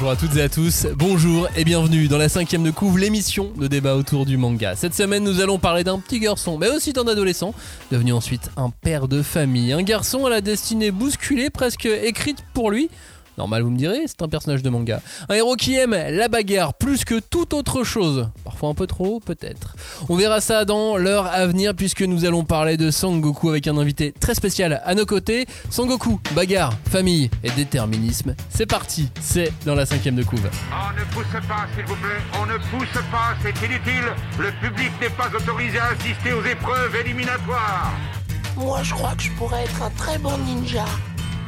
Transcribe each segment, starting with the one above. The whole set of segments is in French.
Bonjour à toutes et à tous, bonjour et bienvenue dans la cinquième de couvre, l'émission de débat autour du manga. Cette semaine, nous allons parler d'un petit garçon, mais aussi d'un adolescent, devenu ensuite un père de famille. Un garçon à la destinée bousculée, presque écrite pour lui. Normal, vous me direz, c'est un personnage de manga. Un héros qui aime la bagarre plus que toute autre chose. Parfois un peu trop, peut-être. On verra ça dans l'heure à venir puisque nous allons parler de Sangoku avec un invité très spécial à nos côtés. Sangoku, bagarre, famille et déterminisme. C'est parti, c'est dans la cinquième de couve. On ne pousse pas, s'il vous plaît. On ne pousse pas, c'est inutile. Le public n'est pas autorisé à assister aux épreuves éliminatoires. Moi, je crois que je pourrais être un très bon ninja.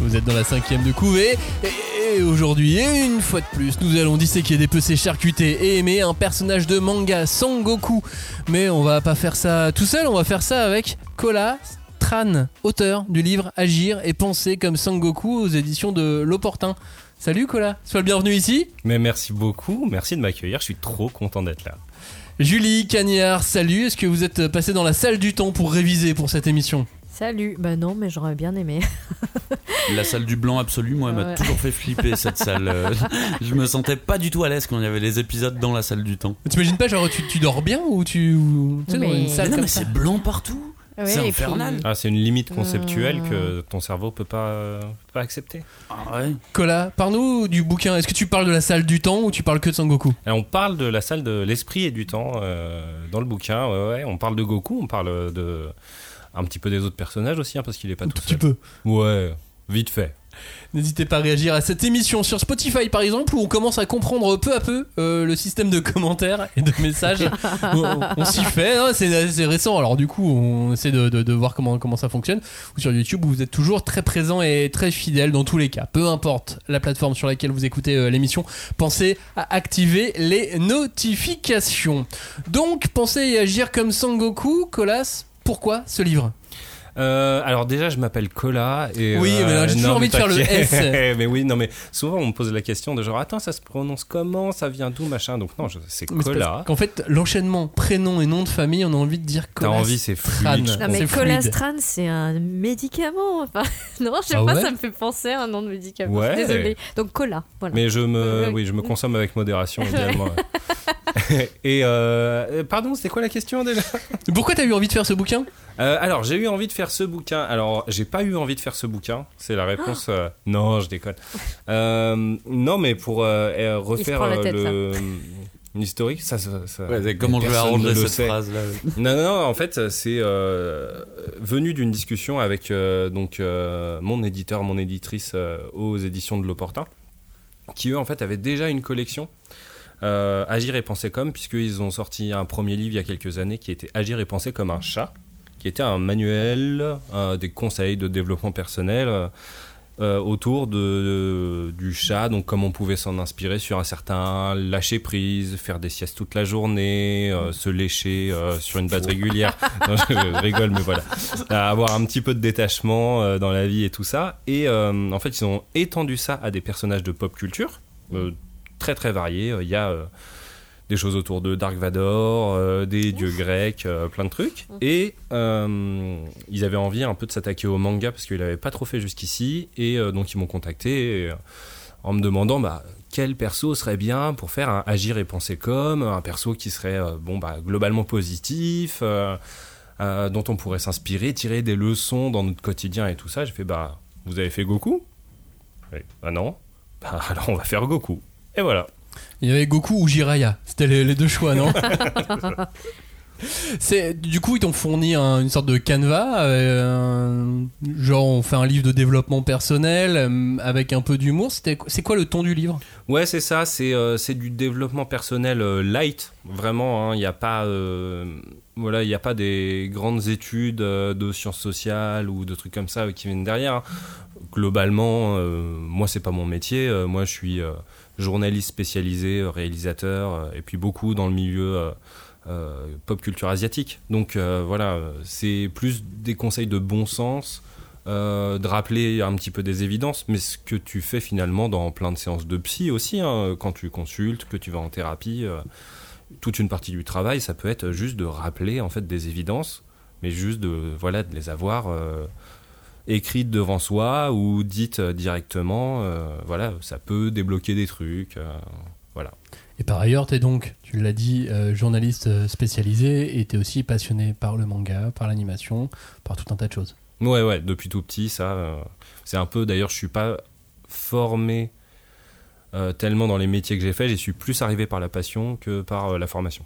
Vous êtes dans la cinquième de couvée et aujourd'hui, et une fois de plus, nous allons disséquer, dépecer, charcuter et aimer un personnage de manga Sangoku. Mais on va pas faire ça tout seul, on va faire ça avec Kola Tran, auteur du livre Agir et penser comme Sangoku aux éditions de L'Opportun. Salut Kola, sois le bienvenu ici. Mais merci beaucoup, merci de m'accueillir, je suis trop content d'être là. Julie Cagnard, salut, est-ce que vous êtes passé dans la salle du temps pour réviser pour cette émission? Salut, bah non, mais j'aurais bien aimé. La salle du blanc absolu, moi, elle m'a Ouais. toujours fait flipper cette salle. Je me sentais pas du tout à l'aise quand il y avait les épisodes dans la salle du temps. T'imagines pas, genre tu, tu dors bien ou tu. ou- tu sais, dans Mais- une salle Mais non, comme mais c'est blanc partout. Ouais, c'est puis- infernal. Ah, c'est une limite conceptuelle Euh. que ton cerveau peut pas, euh, peut pas accepter. Ah ouais. Kola, parle-nous du bouquin. Est-ce que tu parles de la salle du temps ou tu parles que de Sangoku? On parle de la salle de l'esprit et du temps euh, dans le bouquin. Ouais, ouais. On parle de Goku, on parle de un petit peu des autres personnages aussi, hein, parce qu'il est pas Un tout tout petit seul. peu. Ouais, vite fait. N'hésitez pas à réagir à cette émission sur Spotify par exemple où on commence à comprendre peu à peu euh, le système de commentaires et de messages. on on s'y fait, hein, c'est c'est récent alors du coup on essaie de, de- de voir comment, comment ça fonctionne. Ou sur YouTube où vous êtes toujours très présent et très fidèle dans tous les cas. Peu importe la plateforme sur laquelle vous écoutez euh, l'émission, pensez à activer les notifications. Donc pensez à agir comme Sangoku, Colas. Pourquoi ce livre Euh, alors déjà, je m'appelle Cola et Oui, mais là, j'ai non, toujours envie de faire le. S. mais oui, non, mais souvent on me pose la question de genre attends, ça se prononce comment, ça vient d'où, machin. Donc non, c'est Cola. qu'en fait, l'enchaînement prénom et nom de famille, on a envie de dire T'as Colas envie, c'est fluide. Non mais C'est fluide. Colastran c'est un médicament. Enfin, non, je sais Ah pas, ouais ça me fait penser à un nom de médicament. Ouais. Désolé. Donc cola, voilà. Mais je me, oui, je me consomme avec modération également. Et euh, pardon, c'était quoi la question déjà? Pourquoi t'as eu envie de faire ce bouquin? Euh, Alors, j'ai eu envie de faire ce bouquin. Alors, j'ai pas eu envie de faire ce bouquin. C'est la réponse. euh, non, je déconne. Euh, non, mais pour euh, euh, refaire prend la tête, le l'historique, ça, ça, ça- Ouais, c'est comment je vais arranger cette sait. phrase là Non, non, non, en fait, c'est euh, venu d'une discussion avec euh, donc euh, mon éditeur, mon éditrice euh, aux éditions de l'Opportun, qui eux en fait avaient déjà une collection. Euh, Agir et penser comme, puisqu'ils ont sorti un premier livre il y a quelques années qui était Agir et penser comme un chat, qui était un manuel euh, des conseils de développement personnel euh, autour de, de- du chat, donc comment on pouvait s'en inspirer sur un certain lâcher prise, faire des siestes toute la journée, euh, se lécher euh, sur une base régulière. Non, je, je rigole, mais voilà. Avoir un petit peu de détachement dans la vie et tout ça. Et en fait, ils ont étendu ça à des personnages de pop culture, très très variés. Il y a euh, des choses autour de Dark Vador, euh, des dieux grecs, euh, plein de trucs. Et euh, ils avaient envie un peu de s'attaquer au manga parce qu'ils l'avaient pas trop fait jusqu'ici. Et euh, donc ils m'ont contacté et, euh, en me demandant bah, quel perso serait bien pour faire un agir et penser comme, un perso qui serait euh, bon bah, globalement positif. euh, euh, dont on pourrait s'inspirer, tirer des leçons dans notre quotidien et tout ça. J'ai fait bah vous avez fait Goku? Oui. Bah non. Bah alors on va faire Goku. Et voilà. Il y avait Goku ou Jiraiya. C'était les, les deux choix, non C'est du coup ils t'ont fourni un- une sorte de canevas, euh, genre on fait un livre de développement personnel euh, avec un peu d'humour. C'était c'est quoi le ton du livre? Ouais, c'est ça, c'est euh, c'est du développement personnel euh, light, vraiment. hein. Il n'y a pas, euh, voilà, il n'y a pas des grandes études euh, de sciences sociales ou de trucs comme ça euh, qui viennent derrière. hein. Globalement, euh, moi c'est pas mon métier. euh, moi, je suis euh, journaliste spécialisé, euh, réalisateur, euh, et puis beaucoup dans le milieu. euh, pop culture asiatique. Donc voilà, c'est plus des conseils de bon sens, de rappeler un petit peu des évidences, mais ce que tu fais finalement dans plein de séances de psy aussi, hein, quand tu consultes, que tu vas en thérapie, toute une partie du travail, ça peut être juste de rappeler en fait des évidences, mais juste de voilà de les avoir écrites devant soi ou dites euh, directement. euh, voilà, ça peut débloquer des trucs. euh, voilà. Et par ailleurs, tu es donc, tu l'as dit, euh, journaliste spécialisé et tu es aussi passionné par le manga, par l'animation, par tout un tas de choses. Ouais, ouais, depuis tout petit, ça. euh, c'est un peu. D'ailleurs, je suis pas formé euh, tellement dans les métiers que j'ai fait. J'y suis plus arrivé par la passion que par la formation.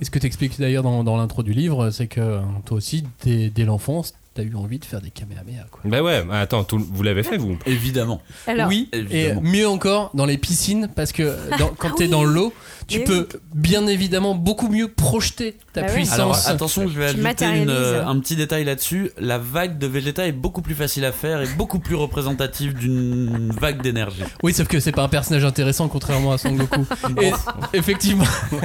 Et ce que tu expliques d'ailleurs dans, dans l'intro du livre, c'est que toi aussi, dès, dès l'enfance, tu as eu envie de faire des kamehameha. Quoi. Bah ouais, bah attends, tout- vous l'avez fait, vous Évidemment. Alors, oui, et mieux encore dans les piscines, parce que dans- quand Ah tu es oui. dans l'eau, tu peux bien évidemment beaucoup mieux projeter ta Bah puissance. Alors attention, je vais Tu ajouter une, euh, un petit détail là-dessus. La vague de Vegeta est beaucoup plus facile à faire et beaucoup plus représentative d'une vague d'énergie. Oui, sauf que c'est pas un personnage intéressant contrairement à Son Goku. et, effectivement.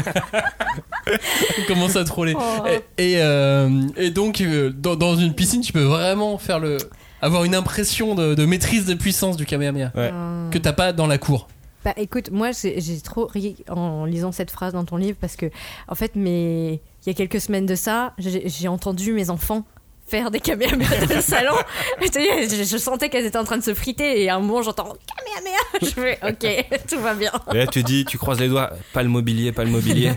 On commence à troller. Oh. Et, et, euh, et donc, euh, dans, dans une piscine, tu peux vraiment faire le. avoir une impression de, de maîtrise de puissance du Kamehameha Ouais. euh, que t'as pas dans la cour. Bah écoute, moi j'ai trop ri en lisant cette phrase dans ton livre parce que, en fait, mais il y a quelques semaines de ça, j'ai entendu mes enfants faire des kamehameha dans le salon. Je, je sentais qu'elles étaient en train de se friter et à un moment j'entends kamehameha. Je fais ok, tout va bien. Et là, tu dis, tu croises les doigts, pas le mobilier, pas le mobilier.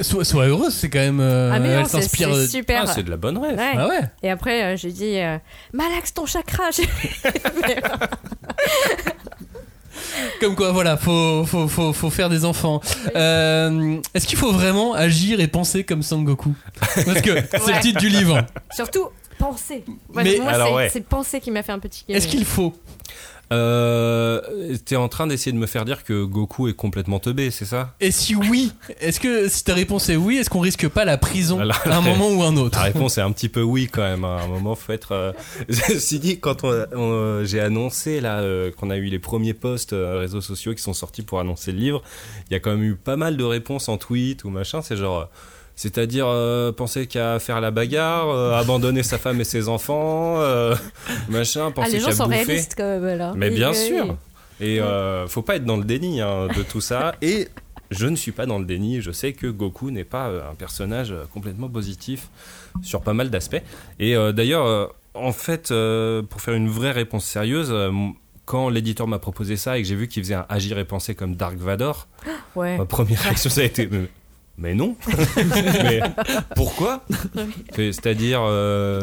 Sois, sois heureuse, c'est quand même. euh, ah mais non, elle c'est s'inspire. c'est de- super. Ah, c'est de la bonne rêve. Ouais. Ah ouais Et après, euh, j'ai dit, euh, malaxe ton chakra. Comme quoi, voilà, faut, faut, faut, faut faire des enfants. Euh, Est-ce qu'il faut vraiment agir et penser comme Son Goku Parce que c'est le titre du livre. Surtout, penser. Moi, Mais- moi, Alors, c'est ouais. c'est penser qui m'a fait un petit Est-ce qu'il faut Euh, T'es en train d'essayer de me faire dire que Goku est complètement teubé, c'est ça? Et si oui, est-ce que si ta réponse est oui, est-ce qu'on risque pas la prison à un moment ou un autre? La réponse est un petit peu oui quand même. hein. À un moment, faut être. Euh... Ceci dit, quand on- on- j'ai annoncé là euh, qu'on a eu les premiers posts euh, réseaux sociaux qui sont sortis pour annoncer le livre, il y a quand même eu pas mal de réponses en tweet ou machin. C'est genre. C'est-à-dire euh, penser qu'à faire la bagarre, euh, abandonner sa femme et ses enfants, euh, machin, Ah, penser les gens sont bouffer. réalistes quand même là. Mais Oui, bien oui, sûr. oui. Et faut pas être dans le déni hein, de tout ça. Et je ne suis pas dans le déni. Je sais que Goku n'est pas un personnage complètement positif sur pas mal d'aspects. Et d'ailleurs, en fait, pour faire une vraie réponse sérieuse, quand l'éditeur m'a proposé ça et que j'ai vu qu'il faisait un agir et penser comme Dark Vador, Ouais. ma première réaction ça a été mais, non. mais pourquoi C'est- C'est-à-dire, euh,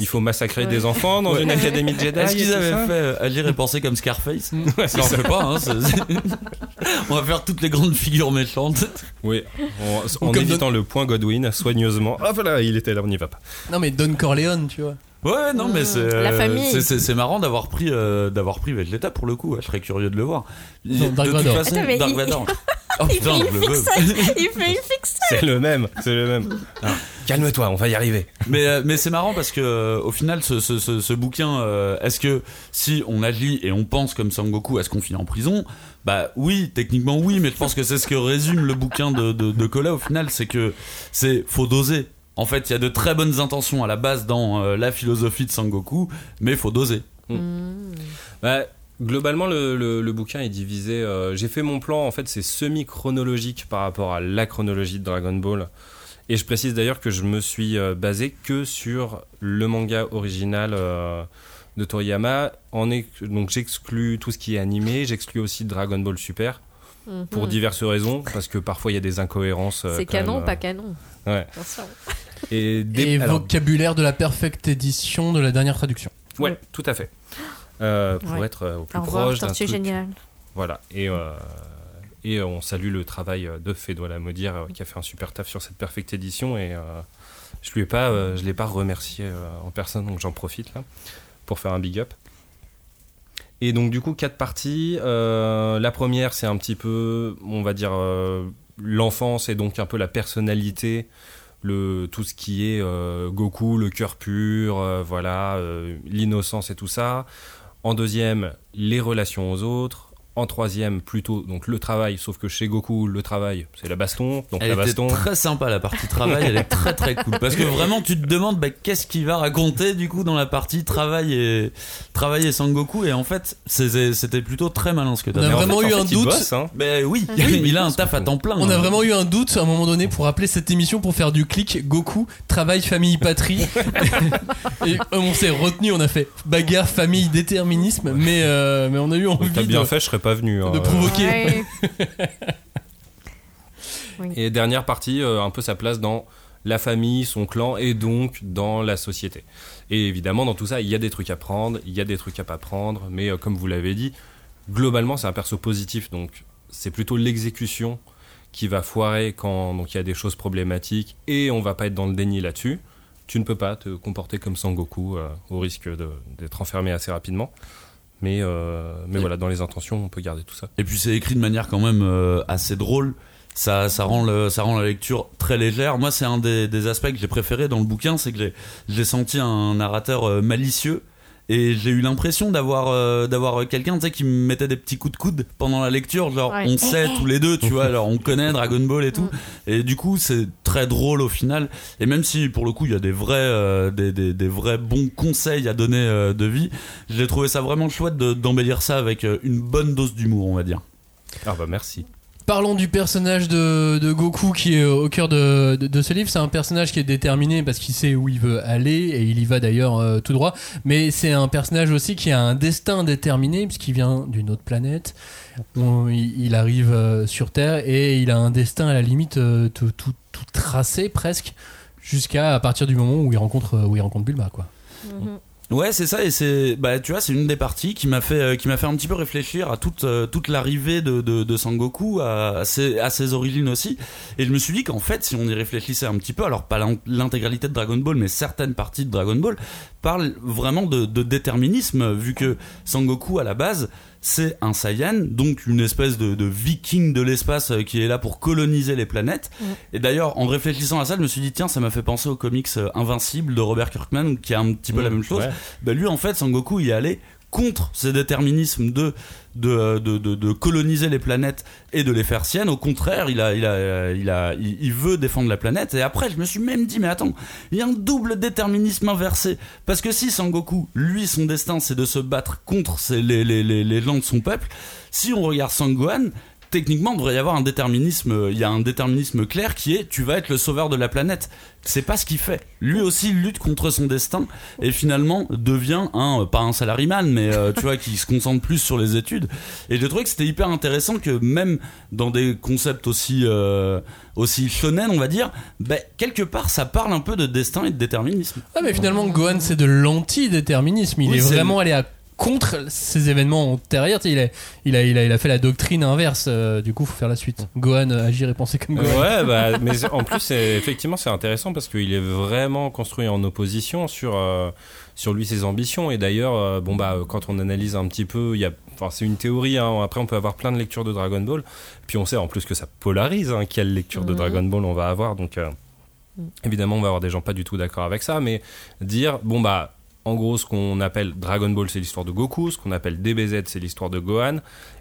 il faut massacrer Ouais. des enfants dans une académie de Jedi. Est-ce qu'ils avaient fait euh, agir et penser comme Scarface Ouais, Ça en fait pas, hein, On va faire toutes les grandes figures méchantes. Oui, en, évitant le point Godwin soigneusement. Ah voilà, il était là, on n'y va pas. Non mais Don Corleone, tu vois. Ouais, non, mais c'est La euh, famille. c'est- c'est c'est marrant d'avoir pris euh, d'avoir pris Vegeta pour le coup. ouais, je serais curieux de le voir. Non, Dark de toute Vador. façon, Attends, mais Dark il- Vador. Oh Il putain, fait je une le veux. fixette. Il fait une fixette. C'est le même, c'est le même. Ah, Calme-toi, on va y arriver. Mais, euh, mais c'est marrant parce que euh, au final, ce, ce, ce, ce bouquin, euh, est-ce que si on agit et on pense comme Sangoku, est-ce qu'on finit en prison? Bah oui, techniquement oui, mais je pense que c'est ce que résume le bouquin de, de, de Kola au final, c'est que c'est faut doser. En fait, il y a de très bonnes intentions à la base dans euh, la philosophie de Sangoku, mais faut doser. Bah, globalement, le, le- le bouquin est divisé. euh, J'ai fait mon plan, en fait, c'est semi-chronologique par rapport à la chronologie de Dragon Ball. Et je précise d'ailleurs que je me suis euh, basé que sur le manga original euh, de Toriyama. En ex- donc j'exclus tout ce qui est animé, j'exclus aussi Dragon Ball Super. Pour Mhm. diverses raisons, parce que parfois il y a des incohérences. euh, C'est canon, même, euh, pas canon. Ouais. Attention. Et, des- Et alors, vocabulaire de la perfecte édition de la dernière traduction. Ouais, tout à fait. Euh, pour Ouais. être euh, au plus Au proche d'un truc. génial. Voilà. Et, euh, et on salue le travail de Fédois Lamodière euh, qui a fait un super taf sur cette perfecte édition. Et euh, je lui ai pas, euh, je l'ai pas remercié euh, en personne, donc j'en profite là pour faire un big up. Et donc du coup quatre parties. Euh, la première c'est un petit peu, on va dire euh, l'enfance et donc un peu la personnalité, le tout ce qui est euh, Goku, le cœur pur, euh, voilà, euh, l'innocence et tout ça. En deuxième, les relations aux autres. En troisième, plutôt donc le travail, sauf que chez Goku, le travail, c'est la baston. Donc Elle la était baston. très sympa la partie travail, elle est très très cool. Parce que vraiment tu te demandes bah, qu'est-ce qu'il va raconter du coup dans la partie travail et travail et Sangoku et en fait c'était plutôt très malin ce que t'as On a vraiment fait, eu en un fait, doute. bosse, hein. Ben oui, il a un taf à temps plein. On a vraiment eu un doute à un moment donné pour appeler cette émission pour faire du clic Goku, travail, famille, patrie. et on s'est retenu, on a fait bagarre, famille, déterminisme, mais, euh, mais on a eu envie T'as bien de, fait, je serais pas venu. hein. de provoquer. Ouais. Et dernière partie, euh, un peu sa place dans la famille, son clan et donc dans la société. Et évidemment, dans tout ça, il y a des trucs à prendre, il y a des trucs à pas prendre, mais euh, comme vous l'avez dit, globalement, c'est un perso positif, donc c'est plutôt l'exécution qui va foirer quand donc il y a des choses problématiques et on va pas être dans le déni là-dessus. Tu ne peux pas te comporter comme Sangoku euh, au risque d'être enfermé assez rapidement. Mais, euh, mais voilà, dans les intentions, on peut garder tout ça. Et puis c'est écrit de manière quand même euh, assez drôle. Ça, ça, rend le, ça rend la lecture très légère. Moi, c'est un des, des aspects que j'ai préféré dans le bouquin, c'est que j'ai- j'ai senti un narrateur euh, malicieux et j'ai eu l'impression d'avoir euh, d'avoir quelqu'un tu sais, qui me mettait des petits coups de coude pendant la lecture. Genre, Ouais. on sait tous les deux, tu vois, alors on connaît Dragon Ball et tout. Et du coup, c'est très drôle au final. Et même si pour le coup, il y a des vrais, euh, des, des, des vrais bons conseils à donner euh, de vie, j'ai trouvé ça vraiment chouette de- d'embellir ça avec une bonne dose d'humour, on va dire. Ah bah merci. Parlons du personnage de, Goku qui est au cœur de, ce livre. C'est un personnage qui est déterminé parce qu'il sait où il veut aller et il y va d'ailleurs euh, tout droit. Mais c'est un personnage aussi qui a un destin déterminé puisqu'il vient d'une autre planète. Il, arrive euh, sur Terre et il a un destin à la limite euh, tout, tracé presque jusqu'à partir du moment où il rencontre où il rencontre Bulma quoi. Mhm. Ouais, c'est ça, et c'est, bah, tu vois, c'est une des parties qui m'a fait, euh, qui m'a fait un petit peu réfléchir à toute, euh, toute l'arrivée de, de, Sangoku, à, ses, à ses origines aussi. Et je me suis dit qu'en fait, si on y réfléchissait un petit peu, alors pas l'in- l'intégralité de Dragon Ball, mais certaines parties de Dragon Ball, parlent vraiment de, de déterminisme, vu que Sangoku, à la base, c'est un Saiyan, donc une espèce de, de viking de l'espace euh, qui est là pour coloniser les planètes. Et d'ailleurs, en réfléchissant à ça, je me suis dit, tiens, ça m'a fait penser au comics euh, Invincible de Robert Kirkman, qui a un petit peu la même chose. Ouais. Bah, lui, en fait, Sangoku y est allé contre ces déterminismes de, de, coloniser les planètes et de les faire siennes. Au contraire, il, a, il, a, a, il, il veut défendre la planète. Et après, je me suis même dit, mais attends, il y a un double déterminisme inversé. Parce que si Sangoku, lui, son destin, c'est de se battre contre les, les, les gens de son peuple, si on regarde Sangohan, techniquement, il devrait y avoir un déterminisme. Il y a un déterminisme clair qui est tu vas être le sauveur de la planète. C'est pas ce qu'il fait. Lui aussi lutte contre son destin et finalement devient un, euh, pas un salariman, mais euh, tu vois, qui se concentre plus sur les études. Et j'ai trouvé que c'était hyper intéressant que même dans des concepts aussi, euh, aussi shonen, on va dire, ben, quelque part ça parle un peu de destin et de déterminisme. Ah mais finalement Gohan c'est de l'anti-déterminisme. Il Oui, est c'est- vraiment allé à contre ces événements sais, Il a, il, a, il, a, il a fait la doctrine inverse. euh, du coup, faut faire la suite. Gohan euh, agir et penser comme Gohan. Ouais, bah, mais en plus, c'est- effectivement, c'est intéressant parce qu'il est vraiment construit en opposition sur, euh, sur lui, ses ambitions. Et d'ailleurs, euh, bon, bah, quand on analyse un petit peu, il y a, enfin, c'est une théorie. hein. après, on peut avoir plein de lectures de Dragon Ball. Puis on sait en plus que ça polarise hein, quelle lecture de Mhm. Dragon Ball on va avoir. Donc, euh, évidemment, on va avoir des gens pas du tout d'accord avec ça. Mais dire, bon, bah, en gros, ce qu'on appelle Dragon Ball, c'est l'histoire de Goku. Ce qu'on appelle DBZ, c'est l'histoire de Gohan.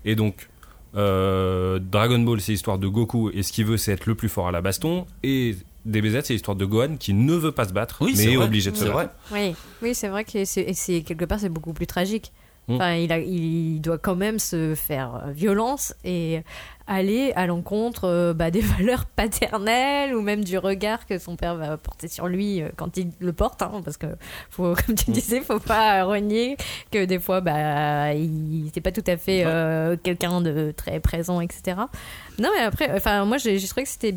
Et donc, euh, Dragon Ball, c'est l'histoire de Goku. Et ce qu'il veut, c'est être le plus fort à la baston. Et DBZ, c'est l'histoire de Gohan qui ne veut pas se battre, Oui, mais est vrai. obligé de se battre. Oui, oui c'est vrai que c'est, quelque part c'est beaucoup plus tragique. Mm. Enfin, il, a, il doit quand même se faire violence et aller à l'encontre euh, bah, des valeurs paternelles ou même du regard que son père va porter sur lui euh, quand il le porte. hein, parce que, faut, comme tu disais, faut pas renier que des fois, bah, il n'était pas tout à fait euh, quelqu'un de très présent, etc. Non, mais après, enfin, moi j'ai trouvé que c'était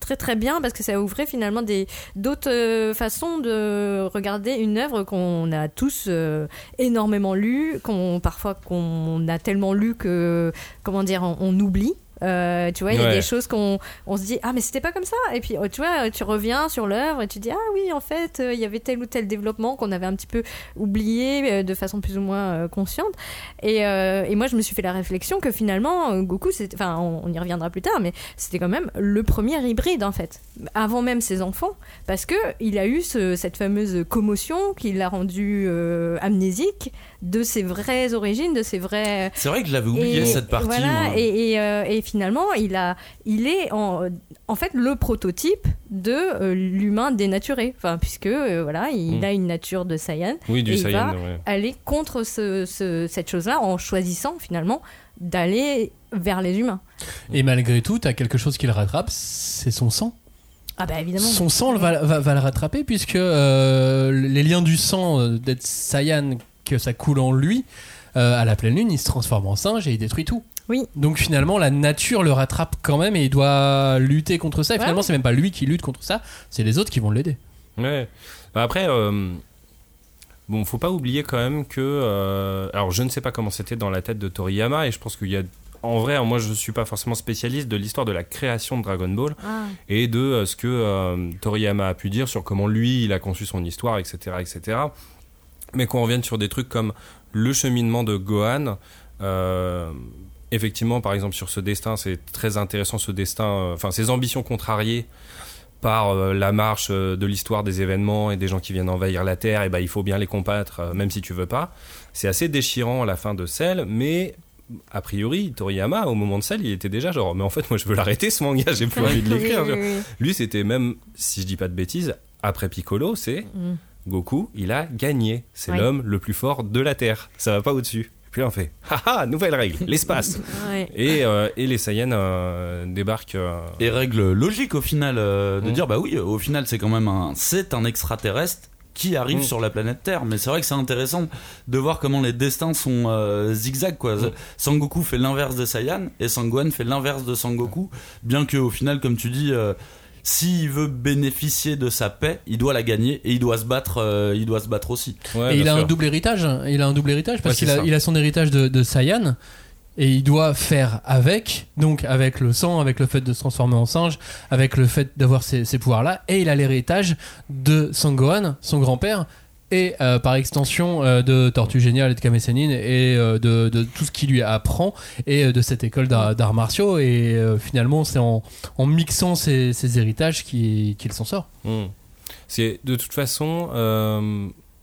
très très bien parce que ça ouvrait finalement des d'autres euh, façons de regarder une œuvre qu'on a tous euh, énormément lu, qu'on parfois qu'on a tellement lu que comment dire on oublie. Euh, tu vois, il y a des choses qu'on on se dit ah mais c'était pas comme ça. Et puis tu vois, tu reviens sur l'œuvre et tu dis ah oui en fait euh, il y avait tel ou tel développement qu'on avait un petit peu oublié euh, de façon plus ou moins consciente. Et, et moi je me suis fait la réflexion que finalement Goku, enfin on, on y reviendra plus tard, mais c'était quand même le premier hybride en fait, avant même ses enfants, parce que il a eu ce- cette fameuse commotion qui l'a rendu amnésique de ses vraies origines, de ses vrais C'est vrai que je l'avais oublié et- cette partie. Voilà, moi. et, et, et finalement, il, a, il est en, en fait le prototype de euh, l'humain dénaturé. Enfin, puisque euh, voilà, il Mm. a une nature de Saiyan. Oui, du et Saiyan, il va ouais. aller contre ce, ce- cette chose-là en choisissant finalement d'aller vers les humains. Et malgré tout, t'as quelque chose qui le rattrape, c'est son sang. Ah bah évidemment. Son sang va, va- va le rattraper puisque euh, les liens du sang d'être Saiyan, que ça coule en lui, euh, à la pleine lune, il se transforme en singe et il détruit tout. Oui. Donc finalement, la nature le rattrape quand même et il doit lutter contre ça. Et Ouais. finalement, c'est même pas lui qui lutte contre ça, c'est les autres qui vont l'aider. Ouais. Bah après, euh, bon, faut pas oublier quand même que. euh, alors, je ne sais pas comment c'était dans la tête de Toriyama, et je pense qu'il y a. En vrai, moi, je suis pas forcément spécialiste de l'histoire de la création de Dragon Ball Ah. et de euh, ce que euh, Toriyama a pu dire sur comment lui, il a conçu son histoire, etc., etc. Mais qu'on revienne sur des trucs comme le cheminement de Gohan. euh, effectivement, par exemple, sur ce destin, c'est très intéressant ce destin, euh, enfin, ses ambitions contrariées par euh, la marche euh, de l'histoire des événements et des gens qui viennent envahir la Terre, et ben il faut bien les combattre, même si tu veux pas. C'est assez déchirant à la fin de Cell, mais a priori, Toriyama, au moment de Cell, il était déjà genre, mais en fait, moi je veux l'arrêter ce manga, j'ai plus envie de l'écrire. Oui, oui, oui. Lui, c'était même, si je dis pas de bêtises, après Piccolo, c'est Mm. Goku, il a gagné. C'est l'homme le plus fort de la Terre. Ça va pas au-dessus. Puis là, on fait, haha, nouvelle règle, l'espace. Ouais. et, euh, et les Saiyans euh, débarquent. euh, Et règle logique au final euh, de Mm. dire bah oui au final c'est quand même un c'est un extraterrestre qui arrive Mm. sur la planète Terre mais c'est vrai que c'est intéressant de voir comment les destins sont euh, zigzag quoi Mm. Sangoku fait l'inverse de Saiyan et Sangohan fait l'inverse de Sangoku bien que au final comme tu dis euh, s'il veut bénéficier de sa paix, il doit la gagner et il doit se battre. euh, il doit se battre aussi. ouais, et il a sûr. un double héritage. Il a un double héritage parce Ouais, qu'il il a son héritage de, de Saiyan. Et il doit faire avec, donc avec le sang, avec le fait de se transformer en singe, avec le fait d'avoir ces, ces pouvoirs-là. Et il a l'héritage de Sangohan, son grand-père, et euh, par extension euh, de Tortue Géniale et de Kame Sennin, et euh, de, tout ce qu'il lui apprend, et de cette école d'ar- d'arts martiaux. Et finalement, c'est en, mixant ces, héritages qu'il s'en sort. Mm. C'est de toute façon,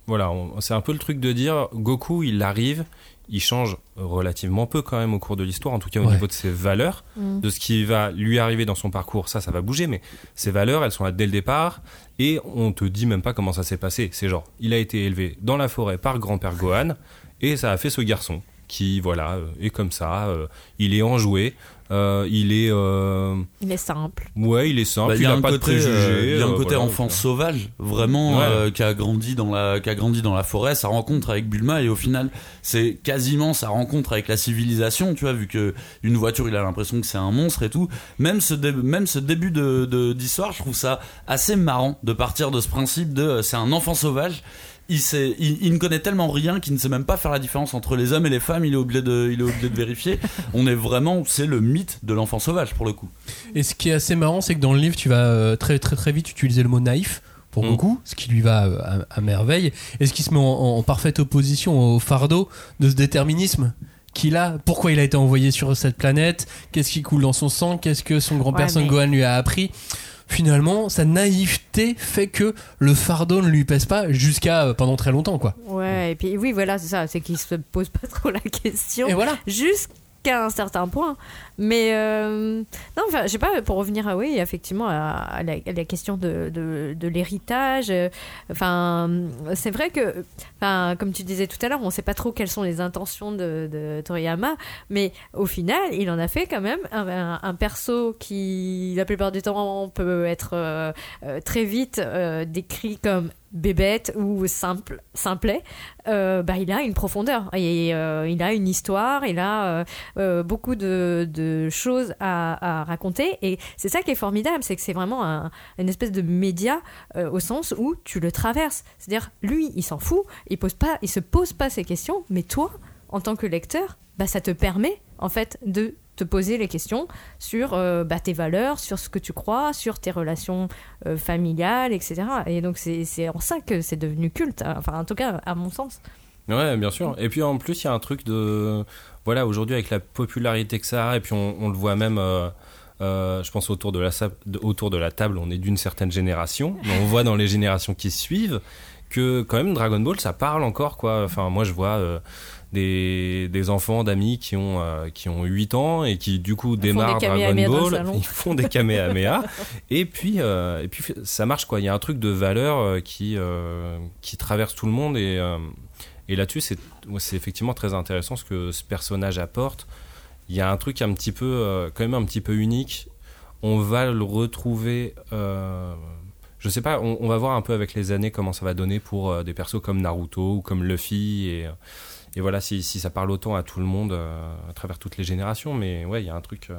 voilà, c'est un peu le truc de dire Goku, il arrive, il change relativement peu quand même au cours de l'histoire, en tout cas au Ouais. niveau de ses valeurs, Mm. de ce qui va lui arriver dans son parcours. Ça, ça va bouger, mais ses valeurs, elles sont là dès le départ, et on te dit même pas comment ça s'est passé. C'est genre, il a été élevé dans la forêt par grand-père Gohan, et ça a fait ce garçon qui, voilà, euh, est comme ça. euh, il est enjoué, euh, il est, euh, Il est simple. ouais, il est simple, Bah, il, a a un pas de préjugés. euh, il y a un côté voilà, enfant sauvage, vraiment, Ouais. euh, qui a grandi dans la, qui a grandi dans la forêt. Sa rencontre avec Bulma et au final, c'est quasiment sa rencontre avec la civilisation. Tu vois, vu que une voiture, il a l'impression que c'est un monstre et tout. Même ce, dé- même ce début de d'histoire, je trouve ça assez marrant de partir de ce principe de c'est un enfant sauvage. Il, sait, il, il ne connaît tellement rien qu'il ne sait même pas faire la différence entre les hommes et les femmes. Il est obligé de, il est obligé de vérifier. On est vraiment, c'est le mythe de l'enfant sauvage pour le coup. Et ce qui est assez marrant, c'est que dans le livre, tu vas euh, très très très vite utiliser le mot naïf pour Mm. Goku, ce qui lui va euh, à, à merveille, et ce qui se met en, en parfaite opposition au fardeau de ce déterminisme qu'il a, pourquoi il a été envoyé sur cette planète, qu'est-ce qui coule dans son sang, qu'est-ce que son grand-père Ouais, Son mais- Gohan lui a appris? Finalement, sa naïveté fait que le fardeau ne lui pèse pas jusqu'à euh, pendant très longtemps, quoi. Ouais, et puis oui, voilà, c'est ça, c'est qu'il se pose pas trop la question. Et voilà. Jusqu'à un certain point. Mais euh, non, enfin, je sais pas, pour revenir à oui, effectivement, à, la, question de, de, l'héritage. euh, Enfin, c'est vrai que, enfin, comme tu disais tout à l'heure, on sait pas trop quelles sont les intentions de, de Toriyama, mais au final, il en a fait quand même un, perso qui, la plupart du temps, peut être euh, très vite décrit comme bébête ou simple, simplet, euh, bah, il a une profondeur et euh, il a une histoire, il a euh, beaucoup de, choses à, raconter et c'est ça qui est formidable, c'est que c'est vraiment un, une espèce de média au sens où tu le traverses. C'est-à-dire, lui, il s'en fout, il pose il se pose pas ces questions, mais toi, en tant que lecteur, bah, ça te permet en fait de te poser les questions sur euh, bah, tes valeurs, sur ce que tu crois, sur tes relations euh, familiales, etc. Et donc c'est en ça que c'est devenu culte, hein. enfin en tout cas à mon sens. Ouais, bien sûr. Et puis en plus, il y a un truc de. Voilà, aujourd'hui, avec la popularité que ça a, et puis on, le voit même. euh, je pense autour de, la, autour de la table, on est d'une certaine génération, mais on voit dans les générations qui suivent que quand même Dragon Ball, ça parle encore quoi. Enfin, moi, je vois des, des enfants d'amis qui ont euh, qui ont 8 ans et qui du coup démarrent des Dragon Ball, ils font des kamehameha et puis euh, et puis ça marche quoi. Il y a un truc de valeur euh, qui euh, qui traverse tout le monde et et là-dessus, c'est c'est effectivement très intéressant ce que ce personnage apporte. Il y a un truc un petit peu, quand même un petit peu unique. On va le retrouver. je sais pas, on, on va voir un peu avec les années comment ça va donner pour euh, des persos comme Naruto ou comme Luffy. Et, et voilà, si, si ça parle autant à tout le monde euh, à travers toutes les générations. Mais ouais, il y a un truc euh,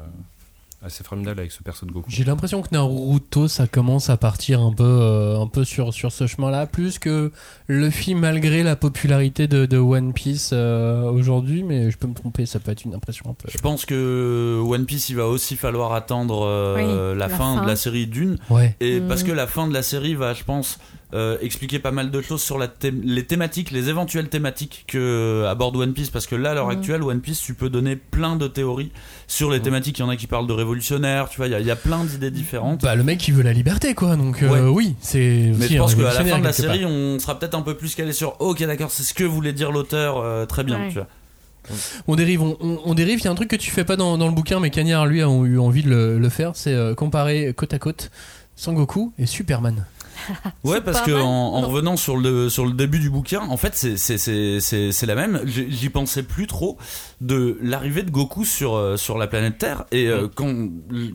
assez formidable avec ce perso de Goku. J'ai l'impression que Naruto, ça commence à partir un peu, euh, un peu sur, sur ce chemin-là, plus que Luffy, malgré la popularité de, de One Piece euh, aujourd'hui, mais je peux me tromper, ça peut être une impression un peu. Je pense que One Piece, il va aussi falloir attendre euh, Oui, la, la fin, fin. de la série d'une. Ouais. Et Mm. parce que la fin de la série va, je pense, euh, expliquer pas mal de choses sur la les thématiques, les éventuelles thématiques que aborde One Piece. Parce que là, à l'heure Mm. actuelle, One Piece, tu peux donner plein de théories sur les thématiques. Il y en a qui parlent de révolutionnaire, tu vois, il y a- il y, a plein d'idées différentes. Bah, le mec, il veut la liberté, quoi, donc euh, Ouais. oui, c'est. Mais je un pense qu'à la fin de la part. série, on sera peut-être un peu plus calé sur ok, d'accord, c'est ce que voulait dire l'auteur, euh, très bien. Ouais. Tu vois. On dérive, on, on- on dérive. Il y a un truc que tu fais pas dans, dans le bouquin, mais Cagnard lui a eu envie de le, le faire, c'est euh, comparer côte à côte Sangoku et Superman. Ouais, parce que mal. en, revenant sur le sur le début du bouquin, en fait, c'est la même. J'y pensais plus trop de l'arrivée de Goku sur euh, sur la planète Terre. Et euh, quand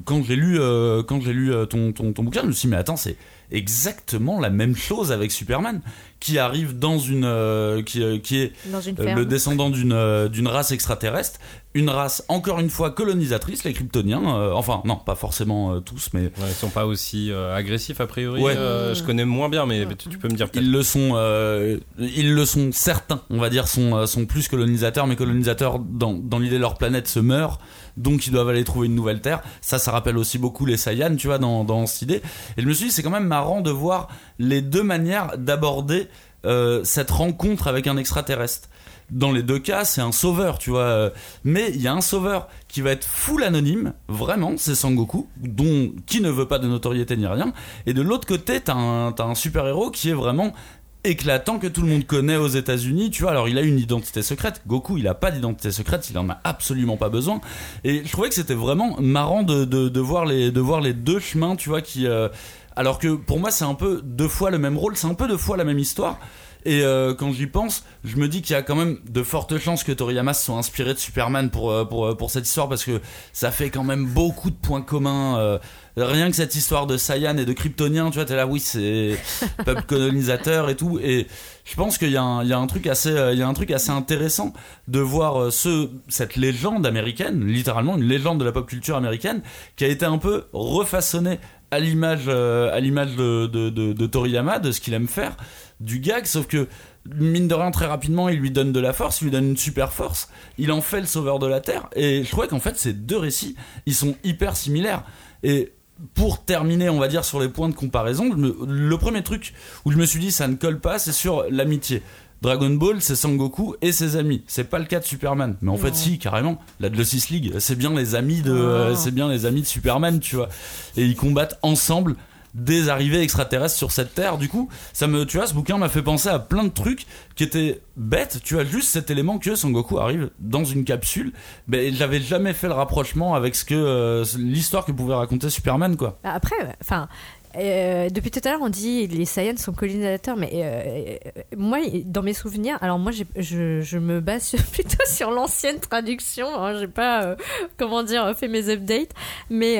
quand j'ai lu euh, quand j'ai lu euh, ton, ton ton bouquin, je me suis dit mais attends, c'est exactement la même chose avec Superman qui arrive dans une euh, qui euh, qui est Dans une euh, le descendant d'une euh, d'une race extraterrestre, une race encore une fois colonisatrice, les Kryptoniens. euh, enfin non, pas forcément euh, tous, mais Ouais, ils sont pas aussi euh, agressifs a priori. Ouais. Euh, je connais moins bien, mais tu, tu peux me dire peut-être. Ils le sont, euh, ils le sont certains, on va dire, sont, sont plus colonisateurs, mais colonisateurs dans, dans l'idée leur planète se meurt, donc ils doivent aller trouver une nouvelle terre. Ça, ça rappelle aussi beaucoup les Saiyans, tu vois, dans, dans cette idée. Et je me suis dit, c'est quand même marrant de voir les deux manières d'aborder euh, cette rencontre avec un extraterrestre. Dans les deux cas, c'est un sauveur, tu vois. Mais il y a un sauveur qui va être full anonyme, vraiment, c'est Sangoku, dont qui ne veut pas de notoriété ni rien. Et de l'autre côté, t'as un, t'as un super héros qui est vraiment éclatant que tout le monde connaît aux États-Unis, tu vois. Alors il a une identité secrète. Goku, il a pas d'identité secrète, il en a absolument pas besoin. Et je trouvais que c'était vraiment marrant de, de, voir les de voir les deux chemins, tu vois, qui. euh, alors que pour moi, c'est un peu deux fois le même rôle, c'est un peu deux fois la même histoire. Et euh, quand j'y pense, je me dis qu'il y a quand même de fortes chances que Toriyama se soit inspiré de Superman pour, euh, pour, euh, pour cette histoire parce que ça fait quand même beaucoup de points communs. euh, rien que cette histoire de Saiyan et de Kryptoniens, tu vois, t'es là, oui, c'est peuple colonisateur et tout. Et je pense qu'il y, a un- il y a un truc assez, il y a un truc assez intéressant de voir ce, cette légende américaine, littéralement une légende de la pop culture américaine, qui a été un peu refaçonnée à l'image, à l'image de, de, de, de Toriyama, de ce qu'il aime faire, du gag, sauf que mine de rien très rapidement il lui donne de la force, il lui donne une super force, il en fait le sauveur de la Terre, et je trouvais qu'en fait ces deux récits, ils sont hyper similaires. Et pour terminer, on va dire sur les points de comparaison, le premier truc où je me suis dit ça ne colle pas, c'est sur l'amitié. Dragon Ball, c'est Sangoku et ses amis. C'est pas le cas de Superman, mais en fait si carrément. La Justice League, c'est bien les amis de, euh, c'est bien les amis de Superman, tu vois. Et ils combattent ensemble des arrivées extraterrestres sur cette terre. Du coup, ça me, tu vois, ce bouquin m'a fait penser à plein de trucs qui étaient bêtes. Tu as juste cet élément que Sangoku arrive dans une capsule. Mais j'avais jamais fait le rapprochement avec ce que euh, l'histoire que pouvait raconter Superman, quoi. Bah, Après, enfin. euh, depuis tout à l'heure, on dit les Saiyans sont colonisateurs, mais euh, moi, dans mes souvenirs, alors moi, je, je me base plutôt sur l'ancienne traduction. Hein, j'ai pas, comment dire, fait mes updates, mais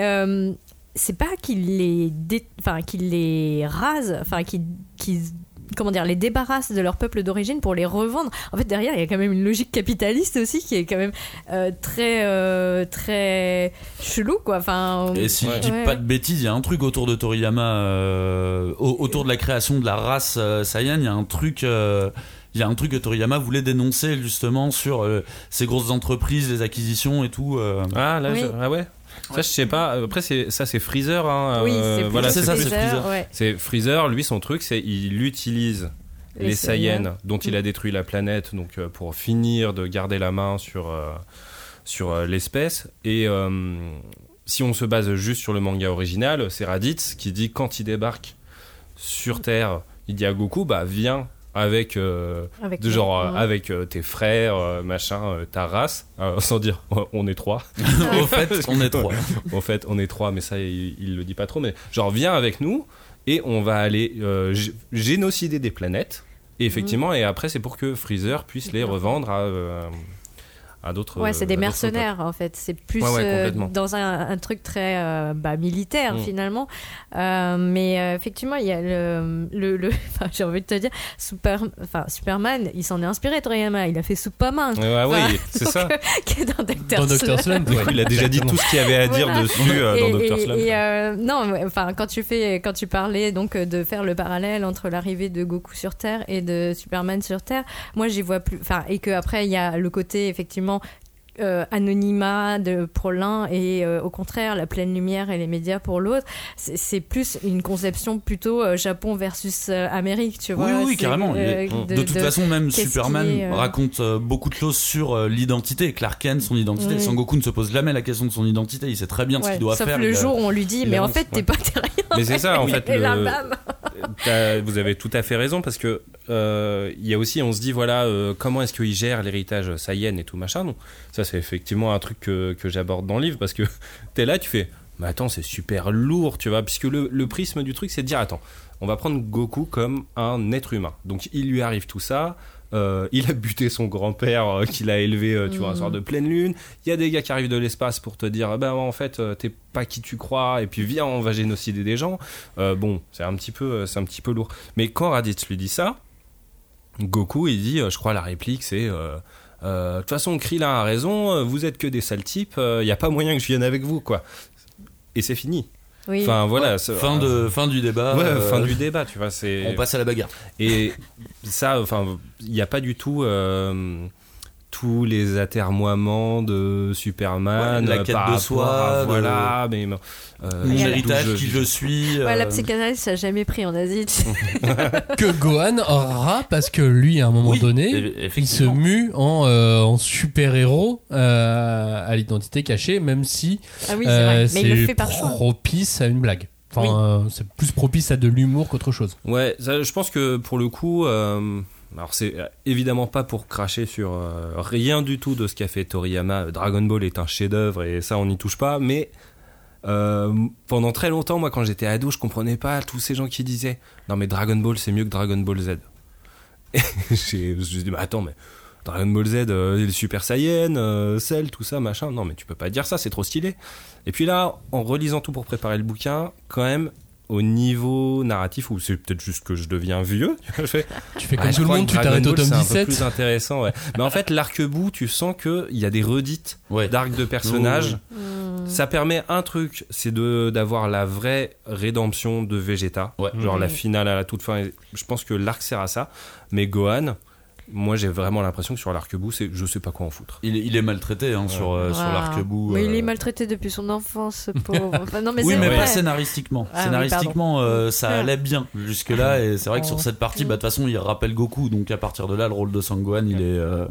c'est pas qu'ils les, dé- enfin qu'ils les rasent, enfin qu'ils, qu'ils- comment dire, les débarrassent de leur peuple d'origine pour les revendre. En fait, derrière, il y a quand même une logique capitaliste aussi qui est quand même euh, très, euh, très chelou, quoi. Enfin, Et si ouais. je dis Ouais. pas de bêtises, il y a un truc autour de Toriyama, euh, au- autour de la création de la race euh, Saiyan, il y a un truc, euh, il y a un truc que Toriyama voulait dénoncer justement sur euh, ces grosses entreprises, les acquisitions et tout. euh. Ah là, Oui. je- ah ouais. Ça, je sais pas. Après, c'est ça, c'est Freezer. Hein. Oui, euh, c'est voilà, c'est ça, c'est Freezer. C'est Freezer, lui, son truc, c'est il utilise Les les, Saiyans, dont il a détruit la planète, donc euh, pour finir de garder la main sur euh, sur euh, l'espèce. Et si on se base juste sur le manga original, c'est Raditz qui dit quand il débarque sur Terre, il dit à Goku, bah viens avec euh, Avec de moi. genre euh, Ouais. avec euh, tes frères, euh, machin, euh, ta race, Euh, sans dire on est trois. Au fait, on est trois. Au fait, on est trois, mais ça, il, il le dit pas trop. Mais genre, viens avec nous et on va aller euh, gé- génocider des planètes. Et effectivement, Mhm. et après, c'est pour que Freezer puisse les revendre à, euh, à d'autres. Ouais, c'est des mercenaires en fait. C'est plus Ouais, ouais, euh, dans un, un truc très euh, bah, militaire Mm. finalement. Euh, mais euh, effectivement, il y a le, le, le- enfin, j'ai envie de te dire, Super, enfin Superman, il s'en est inspiré Toriyama. Il a fait Superman. Ouais, oui, c'est ça. qui est dans Doctor Dans. Slump, il a déjà dit tout ce qu'il y avait à dire Voilà. dessus euh, dans et- Slump. et, euh, non, enfin, quand tu fais, quand tu parlais donc de faire le parallèle entre l'arrivée de Goku sur Terre et de Superman sur Terre, moi j'y vois plus. Enfin, et que après il y a le côté effectivement. Euh, anonymat de, pour l'un et euh, au contraire la pleine lumière et les médias pour l'autre c'est plus une conception plutôt euh, Japon versus Amérique tu vois Oui, oui, carrément. De, toute façon, même Superman qui raconte beaucoup de choses sur l'identité. Clark Kent, son identité. Oui. Sangoku ne se pose jamais la question de son identité. Il sait très bien ce qu'il doit sauf faire. le il a- jour où on lui dit mais en fait t'es pas terrien Mais c'est ça, en fait. le- vous avez tout à fait raison parce que euh, il y a aussi, on se dit voilà, euh, comment est-ce qu'il gère l'héritage Saiyan et tout machin. Donc, ça, c'est effectivement un truc que, que j'aborde dans le livre parce que t'es là, tu fais, mais attends, c'est super lourd, tu vois, puisque le, le prisme du truc, c'est de dire attends, on va prendre Goku comme un être humain. Donc, il lui arrive tout ça. Euh, il a buté son grand-père euh, qu'il a élevé, euh, tu vois, un soir de pleine lune. Il y a des gars qui arrivent de l'espace pour te dire, bah en fait, t'es pas qui tu crois, et puis viens, on va génocider des gens. Bon, c'est un petit peu, c'est un petit peu lourd. Mais quand Raditz lui dit ça, Goku, il dit, je crois la réplique, c'est, de toute façon, Krillin a raison, vous êtes que des sales types, il y a pas moyen que je vienne avec vous, quoi. Et c'est fini. Oui Enfin voilà. c'est- Fin, de, fin du débat. Ouais, euh, fin du débat, tu vois. C'est. On passe à la bagarre. Et ça, enfin, il n'y a pas du tout euh, tous les atermoiements de Superman. Ouais, la euh, quête par de soi, à- de- voilà, mais. euh, Mon Il y a- héritage, d'où qui je suis. Ouais, la euh, psychanalyse, ça n'a jamais pris en Asie. que Gohan aura parce que lui à un moment Oui, donné il se mue en, euh, en super héros à l'identité cachée même si Ah oui, c'est euh, propice à une blague enfin euh, c'est plus propice à de l'humour qu'autre chose Ouais, ça, je pense que pour le coup, euh, alors c'est euh, évidemment pas pour cracher sur euh, rien du tout de ce qu'a fait Toriyama. Dragon Ball est un chef-d'œuvre et ça on n'y touche pas. Mais euh, pendant très longtemps, moi quand j'étais ado, je comprenais pas tous ces gens qui disaient non mais Dragon Ball c'est mieux que Dragon Ball Z. Et je me suis dit mais attends mais Dragon Ball Z, euh, les Super Saiyan, euh, tout ça, machin. Non, mais tu peux pas dire ça, c'est trop stylé. Et puis là, en relisant tout pour préparer le bouquin, quand même, au niveau narratif, ou c'est peut-être juste que je deviens vieux, je fais, tu fais comme tout le monde tu t'arrêtes au tome c'est un peu 17 plus intéressant, ouais. Mais en fait, l'arc-bout, tu sens qu'il y a des redites Ouais. d'arcs de personnages. Ça permet un truc, c'est de d'avoir la vraie rédemption de Vegeta, Ouais. genre la Mhm. finale à la toute fin. Je pense que l'arc sert à ça, mais Gohan, moi j'ai vraiment l'impression que sur l'arc-bout, c'est je sais pas quoi en foutre. Il, est- il est maltraité hein, sur, euh, sur Voilà. l'arc-bout. Mais il euh. est maltraité depuis son enfance, ce pauvre. Enfin, non, mais oui, mais vrai. pas scénaristiquement. Ah oui, scénaristiquement, euh, ça Ah. allait bien jusque-là. Et c'est vrai que sur cette partie, bah, de toute façon, il rappelle Goku. Donc à partir de là, le rôle de Sangohan, il est, euh,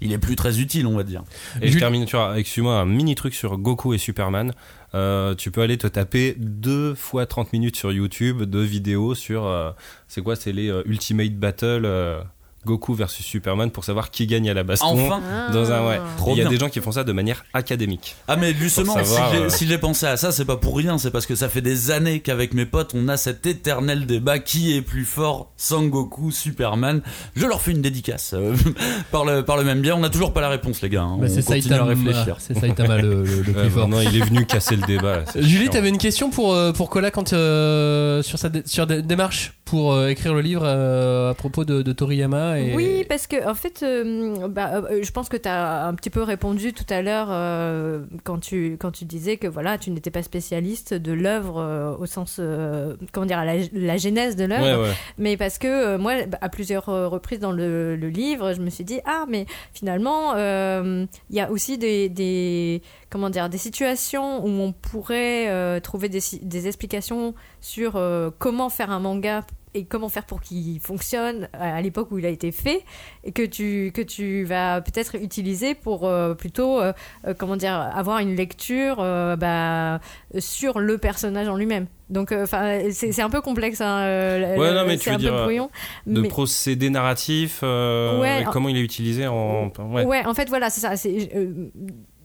il est plus très utile, on va dire. Et je termine tu vois, excuse-moi, un mini truc sur Goku et Superman. Euh, tu peux aller te taper deux fois 30 minutes sur YouTube de vidéos sur. euh, c'est quoi C'est les euh, Ultimate Battle euh, Goku versus Superman pour savoir qui gagne à la baston. Enfin Dans un ouais. Trop Il y a bien. des gens qui font ça de manière académique. Ah mais justement, Pour savoir, si j'ai euh, si j'ai pensé à ça, c'est pas pour rien, c'est parce que ça fait des années qu'avec mes potes, on a cet éternel débat qui est plus fort, Sangoku, Superman. Je leur fais une dédicace euh, par le par le même biais. On n'a toujours pas la réponse, les gars. hein. Bah, on c'est continue Saitama, à réfléchir. c'est Saitama le, le- le plus Ouais, fort. maintenant, il est venu casser le débat. là, Julie, chiant. t'avais une question pour, euh, pour Cola quand, euh, sur sa dé- sur des démarche? Pour euh, écrire le livre euh, à propos de, de Toriyama et... Oui, parce que en fait, euh, bah, euh, je pense que tu as un petit peu répondu tout à l'heure euh, quand, tu, quand tu disais que voilà, tu n'étais pas spécialiste de l'œuvre euh, au sens, euh, comment dire, la, la genèse de l'œuvre. Ouais, ouais. Mais parce que euh, moi, bah, à plusieurs reprises dans le, le livre, je me suis dit ah mais finalement euh, il y a aussi des, des comment dire des situations où on pourrait euh, trouver des, des explications sur euh, comment faire un manga et comment faire pour qu'il fonctionne à à l'époque où il a été fait et que tu que tu vas peut-être utiliser pour euh, plutôt euh, euh, comment dire avoir une lecture euh, bah, sur le personnage en lui-même. Donc euh, enfin c'est un peu complexe hein, euh, Ouais, le- non, mais tu c'est veux un dire, peu brouillon. De mais- procédé narratif, euh, Ouais, et comment il est utilisé en. Ouais. Ouais. en fait, voilà, c'est ça. c'est, euh,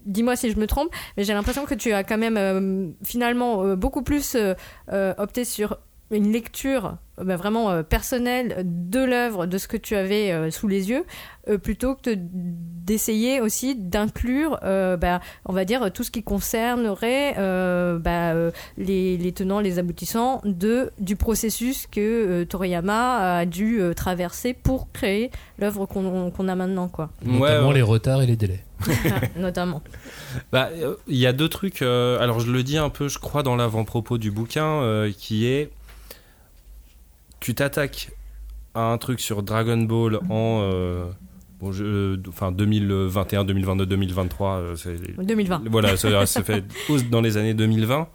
Dis-moi si je me trompe, mais j'ai l'impression que tu as quand même euh, finalement euh, beaucoup plus euh, euh, opté sur une lecture euh, bah, vraiment euh, personnelle de l'œuvre, de ce que tu avais euh, sous les yeux, euh, plutôt que de- d'essayer aussi d'inclure, euh, bah, on va dire, tout ce qui concernerait euh, bah, euh, les, les tenants, les aboutissants de, du processus que euh, Toriyama a dû euh, traverser pour créer l'œuvre qu'on a maintenant, quoi. Notamment ouais. les retards et les délais. notamment. Bah, euh, il y a deux trucs. euh, alors, je le dis un peu, je crois, dans l'avant-propos du bouquin, euh, qui est tu t'attaques à un truc sur Dragon Ball en euh, bon, je- enfin 2021, 2022, 2023. euh, c'est- 2020. Voilà, ça, ça fait pause dans les années 2020.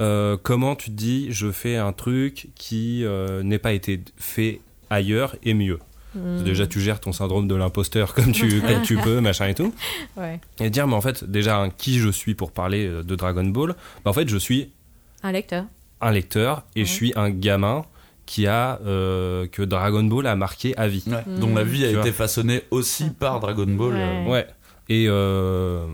Euh, comment tu te dis, je fais un truc qui euh, n'ait pas été fait ailleurs et mieux? Mm. Déjà, tu gères ton syndrome de l'imposteur comme tu, comme tu peux, machin et tout. Ouais. Et dire, mais en fait, déjà, hein, qui je suis pour parler euh, de Dragon Ball? Bah, En fait, je suis Un lecteur. un lecteur et je suis un gamin qui a euh, que Dragon Ball a marqué à vie. Ouais, dont la vie a Tu vois. été façonnée aussi par Dragon Ball. euh, Ouais. Et euh,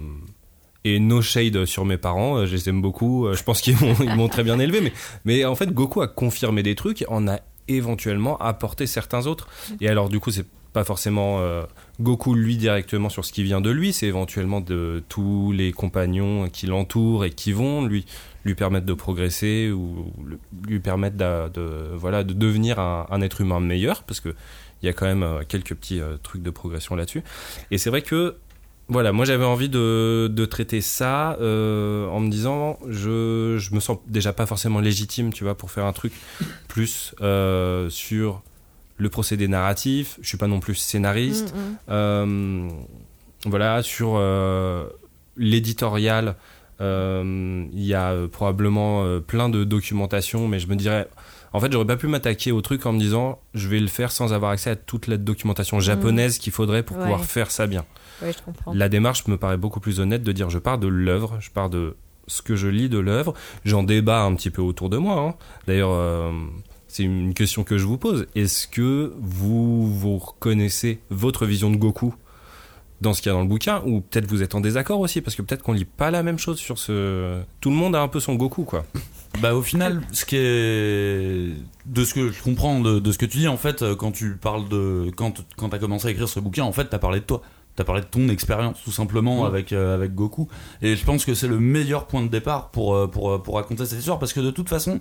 et no shade sur mes parents, je les aime beaucoup. Je pense qu'ils m'ont ils m'ont très bien élevé, mais mais en fait Goku a confirmé des trucs, en a éventuellement apporté certains autres. Et alors du coup c'est pas forcément euh, Goku lui directement sur ce qui vient de lui, c'est éventuellement de tous les compagnons qui l'entourent et qui vont lui lui permettre de progresser ou lui permettre de, voilà de devenir un, un être humain meilleur parce que il y a quand même euh, quelques petits euh, trucs de progression là-dessus. Et c'est vrai que voilà, moi j'avais envie de, de traiter ça euh, en me disant, je, je me sens déjà pas forcément légitime, tu vois, pour faire un truc plus euh, sur le procédé narratif. Je suis pas non plus scénariste. Mm, mm. Euh, voilà, sur l'éditorial, il y a euh, probablement euh, plein de documentation, mais je me dirais, en fait, j'aurais pas pu m'attaquer au truc en me disant, je vais le faire sans avoir accès à toute la documentation japonaise qu'il faudrait pour Ouais. pouvoir faire ça bien. Ouais, je comprends. La démarche me paraît beaucoup plus honnête de dire je pars de l'œuvre, je pars de ce que je lis de l'œuvre, j'en débat un petit peu autour de moi. hein. D'ailleurs, euh, c'est une question que je vous pose. Est-ce que vous vous reconnaissez votre vision de Goku? Dans ce qu'il y a dans le bouquin ou peut-être vous êtes en désaccord aussi parce que peut-être qu'on lit pas la même chose sur ce. Tout le monde a un peu son Goku quoi. Bah au final, ce qui est de ce que je comprends de, de ce que tu dis en fait, quand tu parles de quand quand t'as commencé à écrire ce bouquin, en fait, t'as parlé de toi. T'as parlé de ton expérience tout simplement Ouais. avec euh, avec Goku. Et je pense que c'est le meilleur point de départ pour euh, pour euh, pour raconter cette histoire parce que de toute façon,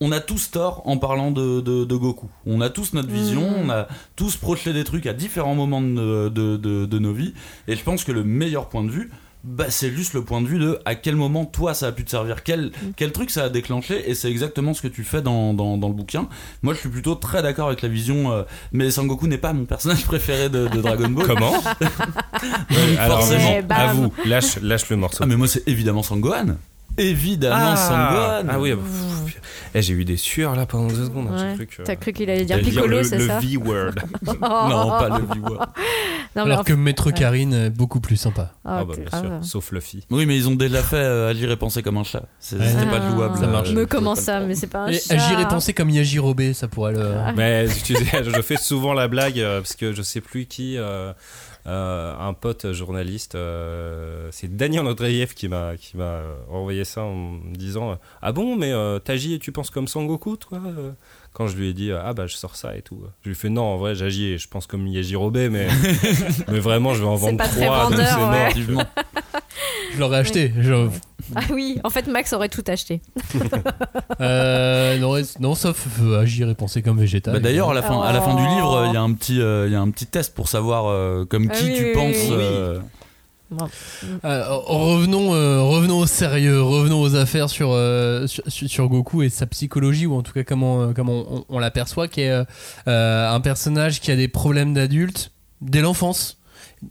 on a tous tort en parlant de, de, de Goku. On a tous notre vision, Mhm. on a tous projeté des trucs à différents moments de, de, de, de nos vies. Et je pense que le meilleur point de vue, bah, c'est juste le point de vue de à quel moment toi ça a pu te servir, quel, quel truc ça a déclenché. Et c'est exactement ce que tu fais dans, dans, dans le bouquin. Moi, je suis plutôt très d'accord avec la vision. euh, mais Sangoku n'est pas mon personnage préféré de, de Dragon Ball. Comment Ouais, Alors, forcément. À vous, lâche, lâche le morceau. Ah, mais moi, c'est évidemment Sangohan. Évidemment Sangohan. ah oui, pff, eh, j'ai eu des sueurs là pendant deux secondes. Ouais. truc, euh, T'as cru qu'il allait dire Piccolo, le, c'est le ça V-word. Non, pas le mais Alors en que Maître ouais. Karine est beaucoup plus sympa. Ah, Ah bah bien ah, sûr, ouais. sauf Luffy. Oui, mais ils ont déjà fait euh, Agir et penser comme un chat. C'est- Ouais. C'était Ah. pas jouable. Ça marche. euh, Me je comment ça le Mais c'est pas un Et chat. agir et penser comme Yajirobe, ça pourrait le. Mais tu sais, je fais souvent la blague euh, parce que je sais plus qui, euh, un pote journaliste, euh, c'est Daniel Andreev qui m'a qui m'a euh, envoyé ça en me disant ah bon mais et tu penses comme Sangoku toi quand je lui ai dit ah bah je sors ça et tout je lui ai fait non en vrai j'agis et je pense comme Yajirobe mais mais vraiment je vais en C'est vendre pas très trois c'est mort. ouais. Je l'aurais acheté. Je- Ah oui, en fait, Max aurait tout acheté. Euh, non, non, sauf euh, agir et penser comme végétal. Bah, D'ailleurs, à la fin, à la fin du Oh. livre, il y a un petit, euh, il y a un petit test pour savoir euh, comme Ah qui oui, tu oui, penses. Euh, revenons, euh, revenons au sérieux, revenons aux affaires sur, euh, sur, sur- Goku et sa psychologie, ou en tout cas comment, euh, comment on, on l'aperçoit, qui est un personnage qui a des problèmes d'adulte dès l'enfance.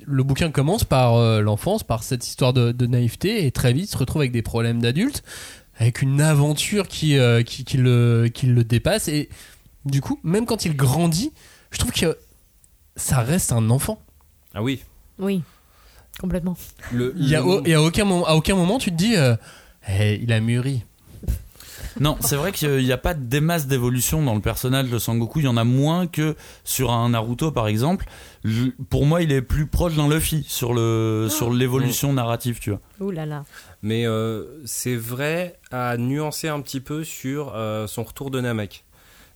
Le bouquin commence par euh, l'enfance, par cette histoire de, de naïveté, et très vite se retrouve avec des problèmes d'adulte, avec une aventure qui, euh, qui, qui le, qui le dépasse. Et du coup, même quand il grandit, je trouve que ça reste un enfant. Ah oui. Oui, complètement. Le, Il y a, le- au- et à aucun moment, à aucun moment tu te dis, euh, Eh, il a mûri. Non, c'est vrai qu'il n'y a pas des masses d'évolution dans le personnage de Sangoku. Il y en a moins que sur un Naruto, par exemple. Je- pour moi, il est plus proche d'un Luffy sur le sur l'évolution narrative, tu vois. Ouh là là. Mais euh, c'est vrai à nuancer un petit peu sur euh, son retour de Namek.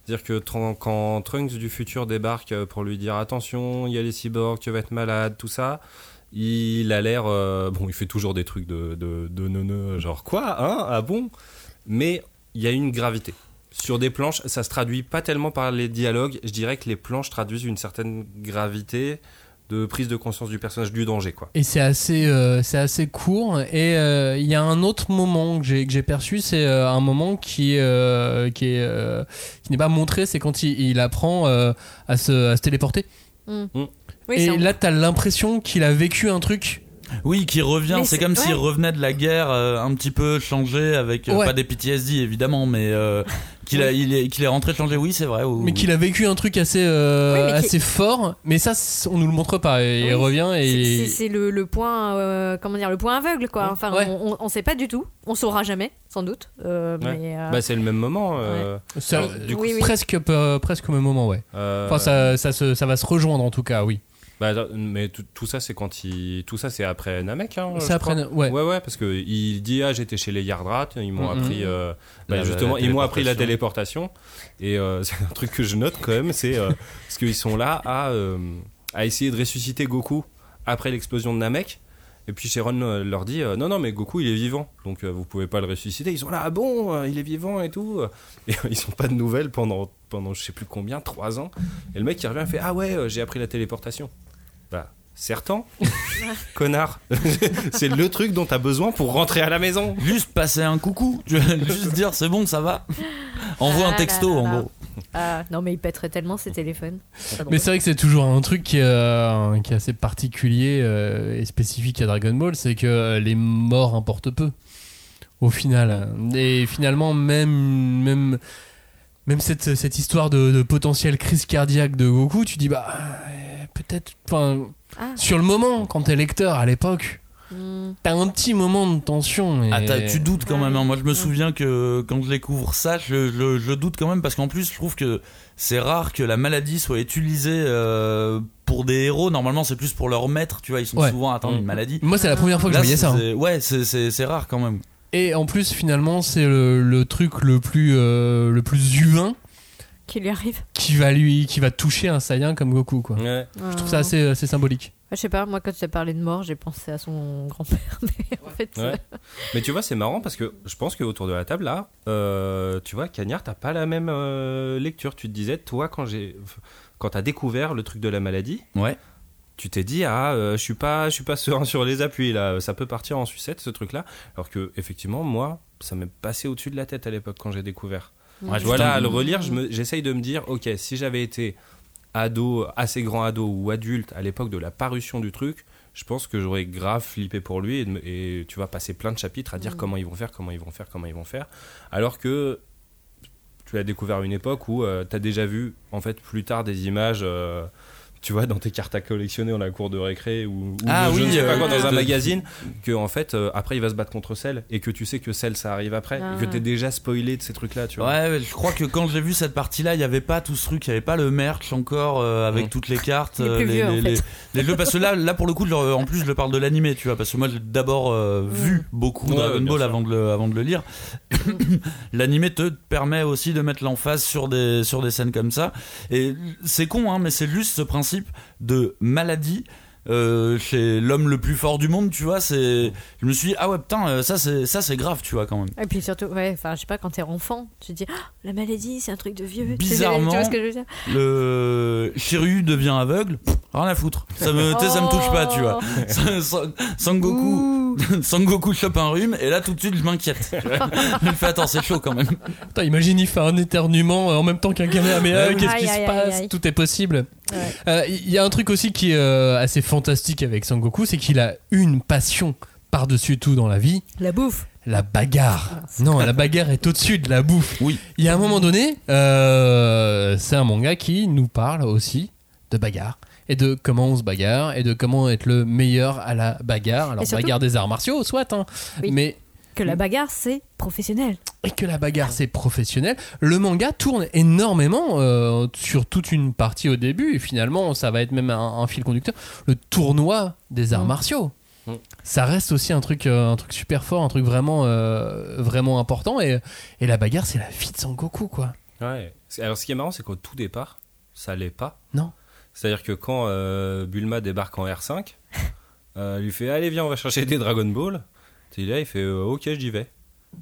C'est-à-dire que quand Trunks du futur débarque pour lui dire attention, il y a les cyborgs, tu vas être malade, tout ça, il a l'air. euh, bon, il fait toujours des trucs de, de, de neuneu, genre quoi, hein, ah bon? Mais il y a une gravité. Sur des planches, ça se traduit pas tellement par les dialogues, je dirais que les planches traduisent une certaine gravité de prise de conscience du personnage du danger, quoi. Et c'est assez, euh, c'est assez court. Et euh, il y a un autre moment que j'ai, que j'ai perçu, c'est euh, un moment qui, euh, qui, est, euh, qui n'est pas montré, c'est quand il, il apprend euh, à, se, à se téléporter. Mm. Mm. Oui, et là, t'as l'impression qu'il a vécu un truc. Oui, qui revient. C'est comme s'il ouais. revenait de la guerre euh, un petit peu changé avec euh, Ouais. pas des PTSD évidemment, mais euh, qu'il il est, qu'il est rentré changé. Oui, c'est vrai. ou- Mais qu'il a vécu un truc assez, euh, Oui, fort. Mais ça, on nous le montre pas. Et il revient C'est- et. C'est c'est le, le point, euh, comment dire, le point aveugle quoi. Enfin, Ouais. on, on, on sait pas du tout. On saura jamais, sans doute. Euh, euh, Bah, c'est le même moment. euh, du coup, oui, oui. presque, euh, presque au même moment, ouais. euh, Enfin, ça, ça, se- ça va se rejoindre en tout cas, oui. Bah, mais tout, tout ça, c'est quand il. Tout ça, c'est après Namek. Hein, C'est après, crois. ouais. Ouais, ouais, parce que il dit ah j'étais chez les Yardrat, ils m'ont appris euh, bah, La- justement la ils m'ont appris la téléportation et euh, c'est un truc que je note quand même, c'est euh, parce qu'ils sont là à euh, à essayer de ressusciter Goku après l'explosion de Namek. Et puis Sharon leur dit euh, non non mais Goku il est vivant donc euh, vous pouvez pas le ressusciter. Ils sont là ah bon euh, il est vivant et tout et euh, ils ont pas de nouvelles pendant pendant je sais plus combien trois ans et le mec il revient et fait ah ouais euh, j'ai appris la téléportation. Bah certain connard c'est le truc dont t'as besoin pour rentrer à la maison. Juste passer un coucou, juste dire c'est bon, ça va. Envoie Ah un texto là là en gros. ah, non, mais il pèterait tellement ses téléphones. Mais c'est vrai que c'est toujours un truc qui est, euh, qui est assez particulier euh, et spécifique à Dragon Ball, c'est que euh, les morts importent peu au final. Et finalement, même, même, même cette, cette histoire de, de potentielle crise cardiaque de Goku, tu dis bah peut-être, enfin, Ah. sur le moment, quand t'es lecteur à l'époque, Hmm. t'as un petit moment de tension. Et... Ah, t'as- tu doutes quand même. hein. Moi, je me souviens que quand je découvre ça, je, je- je doute quand même parce qu'en plus, je trouve que c'est rare que la maladie soit utilisée euh, pour des héros. Normalement, c'est plus pour leur maître. Tu vois, ils sont Ouais. souvent atteints d'une maladie. Moi, c'est la première fois que Là, je voyais ça. hein. c'est- Ouais, c'est- rare quand même. Et en plus, finalement, c'est le, le truc le plus, euh, le plus humain Qui lui arrive qui va lui, qui va toucher un Saiyan comme Goku, quoi. Ouais. Je trouve ça assez, assez symbolique. Ah, Je sais pas, moi quand tu as parlé de mort, j'ai pensé à son grand-père. Mais en fait, Ouais. Mais tu vois, c'est marrant parce que je pense qu'autour de la table, là, euh, tu vois, Cagnard, t'as pas la même euh, lecture. Tu te disais, toi, quand j'ai, quand t'as découvert le truc de la maladie, Ouais. tu t'es dit, ah, euh, je suis pas, je suis pas serein sur les appuis là, ça peut partir en sucette ce truc-là. Alors que effectivement, moi, ça m'est passé au-dessus de la tête à l'époque quand j'ai découvert. Ouais, Tu vois, là, putain. à le relire, je me- j'essaye de me dire, ok, si j'avais été ado, assez grand ado ou adulte à l'époque de la parution du truc, je pense que j'aurais grave flippé pour lui et, tu vas passer plein de chapitres à dire Mm. comment ils vont faire, comment ils vont faire, comment ils vont faire. Alors que tu l'as découvert à une époque où tu as déjà vu en fait plus tard des images. euh, tu vois, dans tes cartes à collectionner dans la cour de récré ou, ou Ah de je oui, ne sais pas euh, quoi, dans un magazine, que en fait, euh, après il va se battre contre Cell et que tu sais que Cell ça arrive après, Ah. et que t'es déjà spoilé de ces trucs-là, tu vois. Ouais, je crois que quand j'ai vu cette partie-là, il n'y avait pas tout ce truc, il n'y avait pas le merch encore euh, avec Mm. toutes les cartes, euh, les, vieux, en les- fait. les- les jeux. Parce que là, là pour le coup, je en plus, je le parle de l'animé, tu vois, parce que moi j'ai d'abord euh, vu beaucoup Ouais, Dragon Ball sûr. avant de, le, avant de le lire. L'animé te permet aussi de mettre l'emphase sur des, sur des scènes comme ça. Et c'est con, hein, mais c'est juste ce principe de maladie euh, chez l'homme le plus fort du monde, tu vois. C'est, je me suis dit ah ouais putain, euh, ça c'est ça c'est grave, tu vois quand même. Et puis surtout, ouais, enfin, je sais pas, quand t'es enfant, tu te dis, Ah, la maladie, c'est un truc de vieux. Bizarrement, Tu vois ce que je veux dire? le Shiryu devient aveugle, pff, rien à foutre. Ça me, ça me touche pas, tu vois. San- Sangoku, Sangoku chope un rhume et là tout de suite je m'inquiète. je me fais attends, c'est chaud quand même. Putain, imagine, il fait un éternuement euh, en même temps qu'un Kamehameha. Ouais, oui. Qu'est-ce qui se passe aïe, aïe. Tout est possible. Ouais. Euh, Il y a un truc aussi qui est euh, assez fantastique avec Sangoku, c'est qu'il a une passion par-dessus tout dans la vie, La bouffe. la bagarre. Non, la bagarre est au-dessus de la bouffe. Oui. Il y a un moment donné, euh, c'est un manga qui nous parle aussi de bagarre. Et de comment on se bagarre, et de comment être le meilleur à la bagarre. Alors, surtout- bagarre des arts martiaux, soit, hein. Oui. mais Que la bagarre, c'est professionnel. et que la bagarre c'est professionnel. Le manga tourne énormément euh, sur toute une partie au début et finalement ça va être même un, un fil conducteur. Le tournoi des arts Mm. martiaux. Mm. Ça reste aussi un truc, euh, un truc super fort, un truc vraiment, euh, vraiment important et, et la bagarre c'est la vie de Sangoku quoi. Ouais. Alors, ce qui est marrant, c'est qu'au tout départ, ça l'est pas. Non. C'est-à-dire que quand euh, Bulma débarque en R5, euh, il lui fait Allez, viens, on va chercher des Dragon Ball. Et là, il fait euh, Ok, j'y vais.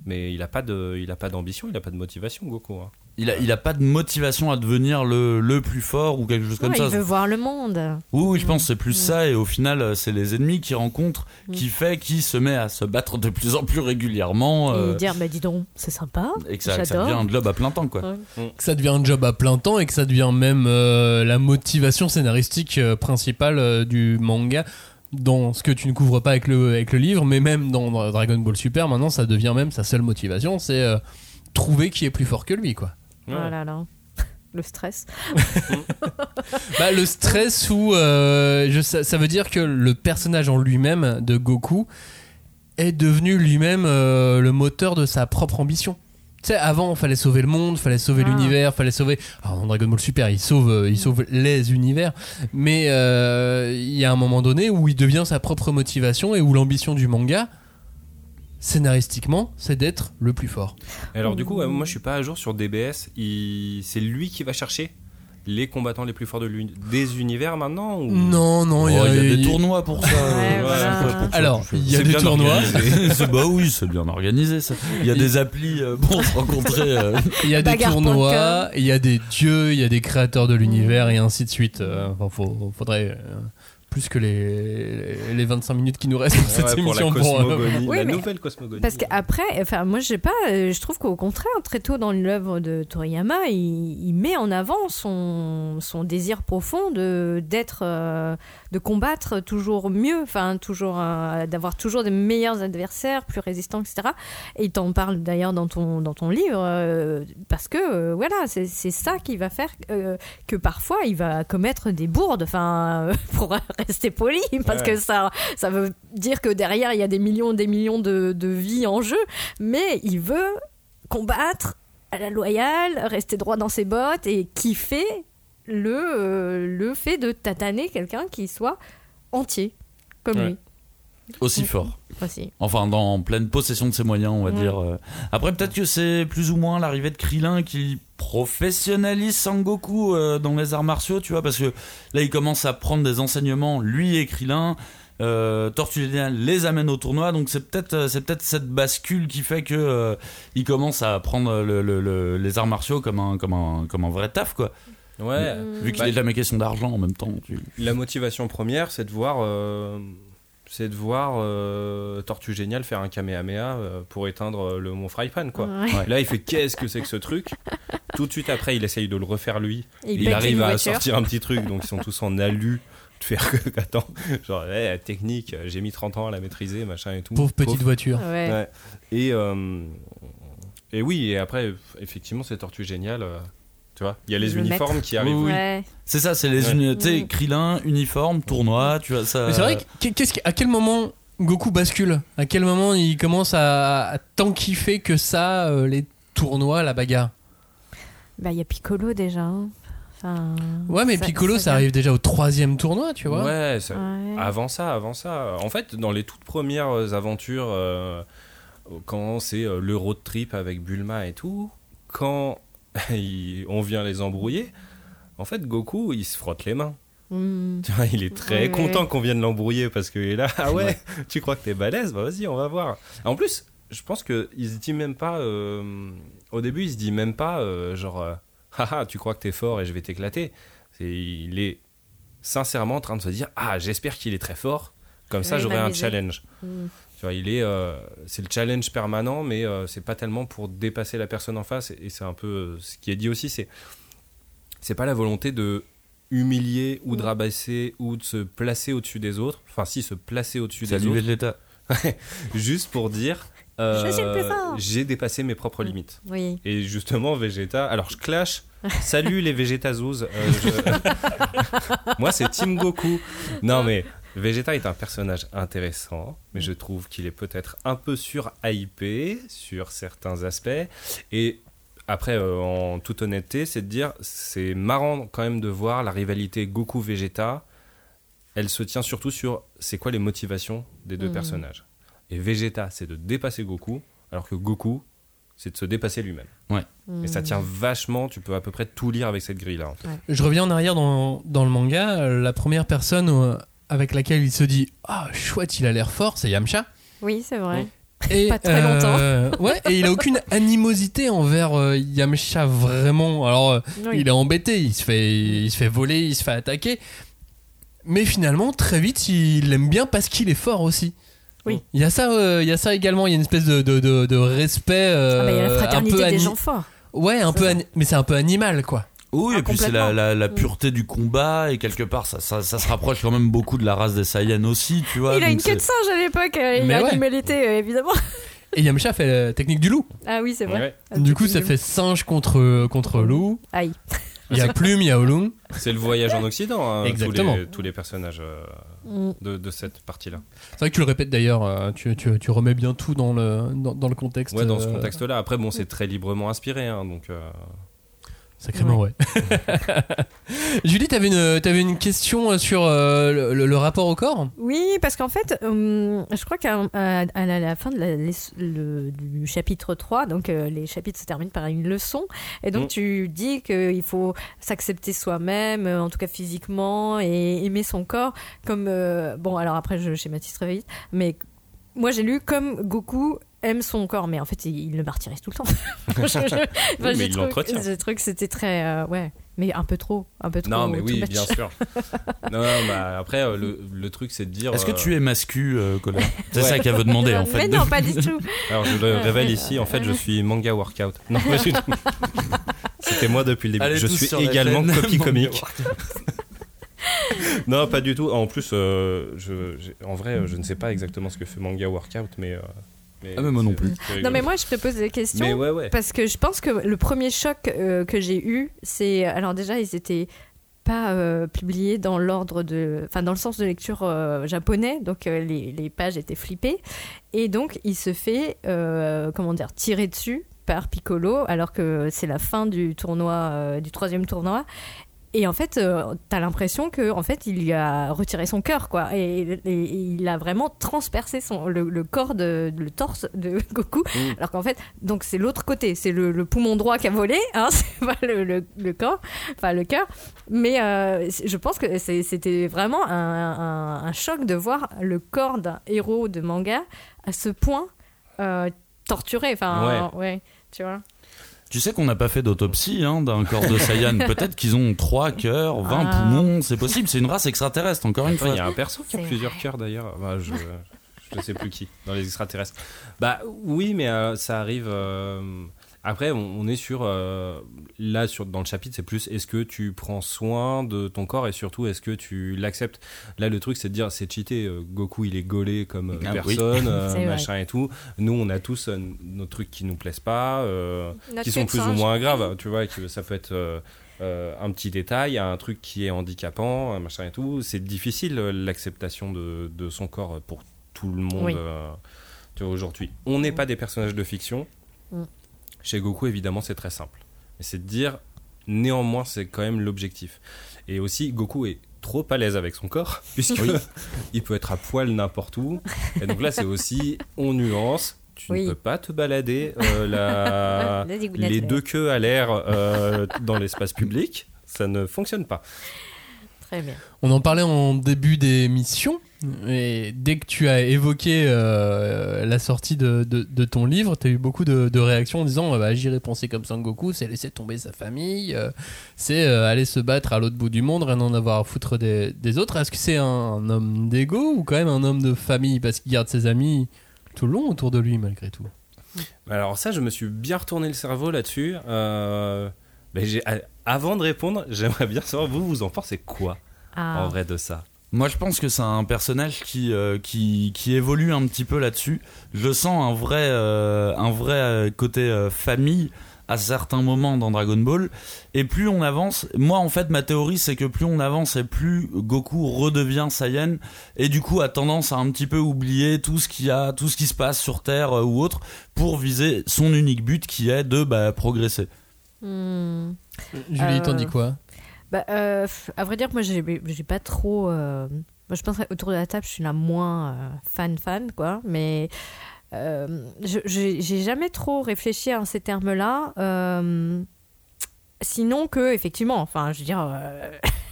Mais il a pas de, il a pas d'ambition, il a pas de motivation, Goku. hein. Il a, il a pas de motivation à devenir le, le plus fort ou quelque chose comme Ouais, ça. il veut voir le monde. Oui, oui, je pense que c'est plus ça, et au final, euh, c'est les ennemis qui rencontrent, qui fait qu'il se met à se battre de plus en plus régulièrement, euh, Et dire, bah dis donc, c'est sympa. et que ça, que ça J'adore. devient un job à plein temps, quoi. Ouais. Que ça devient un job à plein temps et que ça devient même euh, la motivation scénaristique euh, principale euh, du manga dans ce que tu ne couvres pas avec le, avec le livre, mais même dans Dragon Ball Super, maintenant ça devient même sa seule motivation, c'est euh, trouver qui est plus fort que lui, quoi. Oh là là. Le stress. Bah, le stress ou euh, je, ça, ça veut dire que le personnage en lui-même de Goku est devenu lui-même euh, le moteur de sa propre ambition. Tu sais, avant, fallait sauver le monde, fallait sauver Ah. l'univers, fallait sauver. Alors, dans Dragon Ball Super, il sauve, euh, il sauve les univers, mais euh, il y a un moment donné où il devient sa propre motivation et où l'ambition du manga, scénaristiquement, c'est d'être le plus fort. Alors, du coup, moi, je suis pas à jour sur DBS. Il... C'est lui qui va chercher les combattants les plus forts de l'uni- des univers maintenant ou... Non, non, Oh, il y a des tournois pour ça. Ouais, voilà. pour ça, Alors, il y a des tournois. bah oui, c'est bien organisé ça. Il y a des applis euh, pour se rencontrer. euh. Il y a des Bagarre.com. tournois, il y a des dieux, il y a des créateurs de l'univers et ainsi de suite. Euh, Enfin, faut- faudrait euh, plus que les, les 25 minutes qui nous restent pour cette Ouais, pour la émission. pour, euh, Oui, la mais- nouvelle cosmogonie. Parce qu'après, enfin, moi, je sais pas, euh, je trouve qu'au contraire, très tôt dans l'œuvre de Toriyama, il, il met en avant son, son désir profond de d'être, euh, de combattre toujours mieux, enfin, toujours, euh, d'avoir toujours des meilleurs adversaires, plus résistants, etc. Et il t'en parle d'ailleurs dans ton, dans ton livre, euh, parce que, euh, voilà, c'est c'est ça qui va faire euh, que parfois il va commettre des bourdes, enfin, euh, pour rester poli, parce Ouais. que ça, ça veut dire que derrière il y a des millions, des millions de, de vies en jeu, mais il veut combattre à la loyale, rester droit dans ses bottes et kiffer le, euh, le fait de tataner quelqu'un qui soit entier, comme Ouais. lui. Aussi fort. Aussi. Enfin, dans pleine possession de ses moyens, on va Ouais. dire. euh. Après, peut-être que c'est plus ou moins l'arrivée de Krillin qui professionnalise Sangoku euh, dans les arts martiaux, tu vois, parce que là, il commence à prendre des enseignements, lui et Krillin. Euh, les amène au tournoi, donc c'est peut-être euh, c'est peut-être cette bascule qui fait que euh, il commence à prendre le- le- le- les arts martiaux comme un comme un comme un vrai taf quoi. Ouais. Vu qu'il Bah, est jamais question d'argent en même temps. tu- La motivation première, c'est de voir, euh, c'est de voir euh, Tortue Génial faire un Kamehameha euh, pour éteindre le mont Frypan, quoi. Ouais. Ouais. Là, il fait qu'est-ce que c'est que ce truc? Tout de suite après, il essaye de le refaire lui. Et il arrive à voiture. sortir un petit truc, donc ils sont tous en alu. De faire que, attends, genre, eh, la technique, j'ai mis 30 ans à la maîtriser, machin et tout. Pauvre petite Pauvre. voiture. Ouais. Ouais. Et, euh, et oui, et après, effectivement, c'est Tortue Génial. Euh, tu vois, il y a les Le uniformes maître. qui arrivent. Oui, oui. Ouais. C'est ça, c'est les Ouais. uni- tu sais, Mm. Krillin, uniforme, tournoi, tu vois ça. Mais c'est vrai, que- qu'est-ce qui- à quel moment Goku bascule? À quel moment il commence à, à tant kiffer que ça, euh, les tournois, la bagarre? Bah, il y a Piccolo déjà. hein. Enfin, Ouais, mais ça- Piccolo, ça, arrive déjà au troisième tournoi, tu vois. Ouais, ça- Ouais. avant ça, avant ça. En fait, dans les toutes premières aventures, euh, quand c'est euh, le road trip avec Bulma et tout, quand il- on vient les embrouiller, en fait, Goku, il se frotte les mains. Hmm. Tu vois, il est très Ouais, content qu'on vienne l'embrouiller parce qu'il est là. Ah ouais, tu crois que t'es balèze? Bah vas-y, on va voir. En plus, je pense qu'il se dit même pas. euh, au début, il se dit même pas euh, genre, euh, haha, tu crois que t'es fort et je vais t'éclater. Il est sincèrement en train de se dire, ah, j'espère qu'il est très fort. Comme ça, j'aurai un challenge. Hmm. Tu vois, il est, euh, c'est le challenge permanent, mais euh, c'est pas tellement pour dépasser la personne en face. Et c'est un peu euh, ce qui est dit aussi, c'est, c'est pas la volonté de humilier ou de Mm. rabaisser ou de se placer au-dessus des autres. Enfin, si, se placer au-dessus des Salut autres. Vegeta. Juste pour dire, euh, j'ai dépassé mes propres limites. Oui. Et justement, Vegeta. Alors, je clash. Salut les Vegetazous. Euh, je- Moi, c'est Team Goku. Non, mais Vegeta est un personnage intéressant, mais je trouve qu'il est peut-être un peu sur-hypé sur certains aspects. Et après, euh, en toute honnêteté, c'est de dire c'est marrant quand même de voir la rivalité Goku-Vegeta. Elle se tient surtout sur c'est quoi les motivations des deux Mhm. personnages? Et Vegeta, c'est de dépasser Goku, alors que Goku, c'est de se dépasser lui-même. Et ça tient vachement, tu peux à peu près tout lire avec cette grille-là. en fait. Je reviens en arrière dans, dans le manga. La première personne euh, avec laquelle il se dit Ah, chouette, il a l'air fort, c'est Yamcha. Oui, c'est vrai. Et, Pas très euh, ouais, et il a aucune animosité envers euh, Yamcha vraiment. Alors, euh, Oui. il est embêté, il se fait, il se fait voler, il se fait attaquer. Mais finalement, très vite, il l'aime bien parce qu'il est fort aussi. Oui. Il y a ça, euh, il y a ça également. Il y a une espèce de, de, de- de respect. Ah bah, il y a la fraternité des gens forts. Ouais, un peu, mais c'est un peu animal, quoi. Oui, Ah, et puis c'est la, la, la Mm. pureté du combat, et quelque part, ça, ça, ça se rapproche quand même beaucoup de la race des Saiyans aussi, tu vois. il a une queue de singe à l'époque, euh, il Mais a ouais. l'humilité, euh, évidemment. Et Yamcha fait la technique du loup. Ah oui, c'est vrai. Ouais. Du coup, ça fait singe contre, contre loup. Aïe. Il y a Plume, il y a Olung. C'est le voyage en Occident, hein, Exactement. Tous, les, tous les personnages euh, Mm. de, de cette partie-là. C'est vrai que tu le répètes d'ailleurs, euh, tu, tu, tu remets bien tout dans le, dans, dans le contexte. Ouais, dans ce contexte-là. Après, bon, c'est très librement inspiré, hein, donc. Euh, Sacrément, ouais. Julie, t'avais une, t'avais une question sur euh, le, le- le rapport au corps? Oui, parce qu'en fait, hum, je crois qu'à à- à la, fin de la- les- le- du chapitre 3, donc euh, les chapitres se terminent par une leçon, et donc Mm. tu dis qu'il faut s'accepter soi-même, euh, en tout cas physiquement, et aimer son corps, comme... euh, bon, alors après, je schématise très vite, mais moi j'ai lu comme Goku aime son corps, mais en fait, il, il le martyrise tout le temps. Je- je- mais il l'entretient. J'ai trouvé que c'était très... euh, ouais, mais un peu trop, un peu trop... Non, mais oui, bien sûr. non, non, bah, après, euh, le, le truc, c'est de dire. Est-ce que euh, tu es mascu, euh, Colin? C'est Ouais. ça qu'elle veut demander, en fait. Mais non, pas du tout. Alors, je le révèle ici, en fait, je suis manga workout. Non, pas du tout. C'était moi depuis le début. Allez je suis également copie comique. non, pas du tout. En plus, euh, je, en vrai, je ne sais pas exactement ce que fait manga workout, mais. Mais Ah, mais moi non plus. Non, mais moi, je te pose des questions. Mais ouais, ouais. Parce que je pense que le premier choc euh, que j'ai eu, c'est. Alors, déjà, ils étaient pas euh, publiés dans l'ordre de. Enfin, dans le sens de lecture euh, japonais. Donc, euh, les, les pages étaient flippées. Et donc, il se fait. euh, comment dire Tirer dessus par Piccolo, alors que c'est la fin du tournoi, euh, du troisième tournoi. Et en fait, euh, t'as l'impression que en fait, il lui a retiré son cœur, quoi. Et, et- et il a vraiment transpercé son, le, le corps, de, le torse de Goku. Mm. Alors qu'en fait, donc c'est l'autre côté, c'est le, le poumon droit qui a volé, hein, c'est pas le, le, le corps, enfin le cœur. Mais euh, je pense que c'était vraiment un, un- un choc de voir le corps d'un héros de manga à ce point euh, torturé. Enfin, ouais. tu vois. Tu sais qu'on n'a pas fait d'autopsie hein, d'un corps de Saiyan. Peut-être qu'ils ont 3 cœurs, 20 Ah. poumons, c'est possible. C'est une race extraterrestre, encore une fois. Il y a un perso qui a plusieurs cœurs d'ailleurs. Bah, je je sais plus qui dans les extraterrestres. Bah oui, mais euh, ça arrive. euh, Après, on, on est sur euh, là sur dans le chapitre, c'est plus est-ce que tu prends soin de ton corps et surtout est-ce que tu l'acceptes? Là, le truc, c'est de dire c'est cheaté. euh, Goku, il est gaulé comme euh, Ah, oui. personne, euh, vrai. machin et tout. Nous, on a tous euh, nos trucs qui nous plaisent pas, euh, qui sont plus ou moins graves. Tu vois, que ça peut être. euh, euh, un petit détail, un truc qui est handicapant, un machin et tout. C'est difficile l'acceptation de, de son corps pour tout le monde Oui. euh, tu vois, aujourd'hui. On n'est pas des personnages de fiction. Chez Goku, évidemment, c'est très simple. Mais c'est de dire, néanmoins, c'est quand même l'objectif. Et aussi, Goku est trop à l'aise avec son corps, puisque il peut être à poil n'importe où. Et donc là, c'est aussi, on nuance. Tu Oui. ne peux pas te balader euh, la- les deux queues à l'air euh, dans l'espace public. Ça ne fonctionne pas. Très bien. On en parlait en début d'émission. Et dès que tu as évoqué euh, la sortie de, de- de ton livre, tu as eu beaucoup de, de réactions en disant bah, J'irai penser comme Sangoku, c'est laisser tomber sa famille, euh, c'est euh, aller se battre à l'autre bout du monde, rien en avoir à foutre des, des autres. Est-ce que c'est un, un homme d'ego ou quand même un homme de famille? Parce qu'il garde ses amis tout le long autour de lui, malgré tout. Alors ça, je me suis bien retourné le cerveau là-dessus. Euh, ben, avant de répondre, j'aimerais bien savoir, vous, vous en pensez quoi Ah. en vrai de ça? Moi, je pense que c'est un personnage qui, euh, qui, qui évolue un petit peu là-dessus. Je sens un vrai, euh, un vrai euh, côté euh, famille à certains moments dans Dragon Ball. Et plus on avance, moi en fait ma théorie c'est que plus on avance et plus Goku redevient Saiyan et du coup a tendance à un petit peu oublier tout ce qu'il y a, tout ce qui se passe sur Terre euh, ou autre pour viser son unique but qui est de bah, progresser. Hmm. Julie, t'en dis quoi? Bah, euh, à vrai dire, moi, j'ai pas trop. euh, je pense autour de la table, je suis la moins euh, fan fan, quoi. Mais j'ai jamais trop réfléchi à ces termes-là. Sinon que, effectivement, enfin, je veux dire,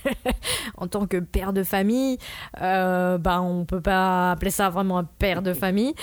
en tant que père de famille, euh, bah, on peut pas appeler ça vraiment un père de famille.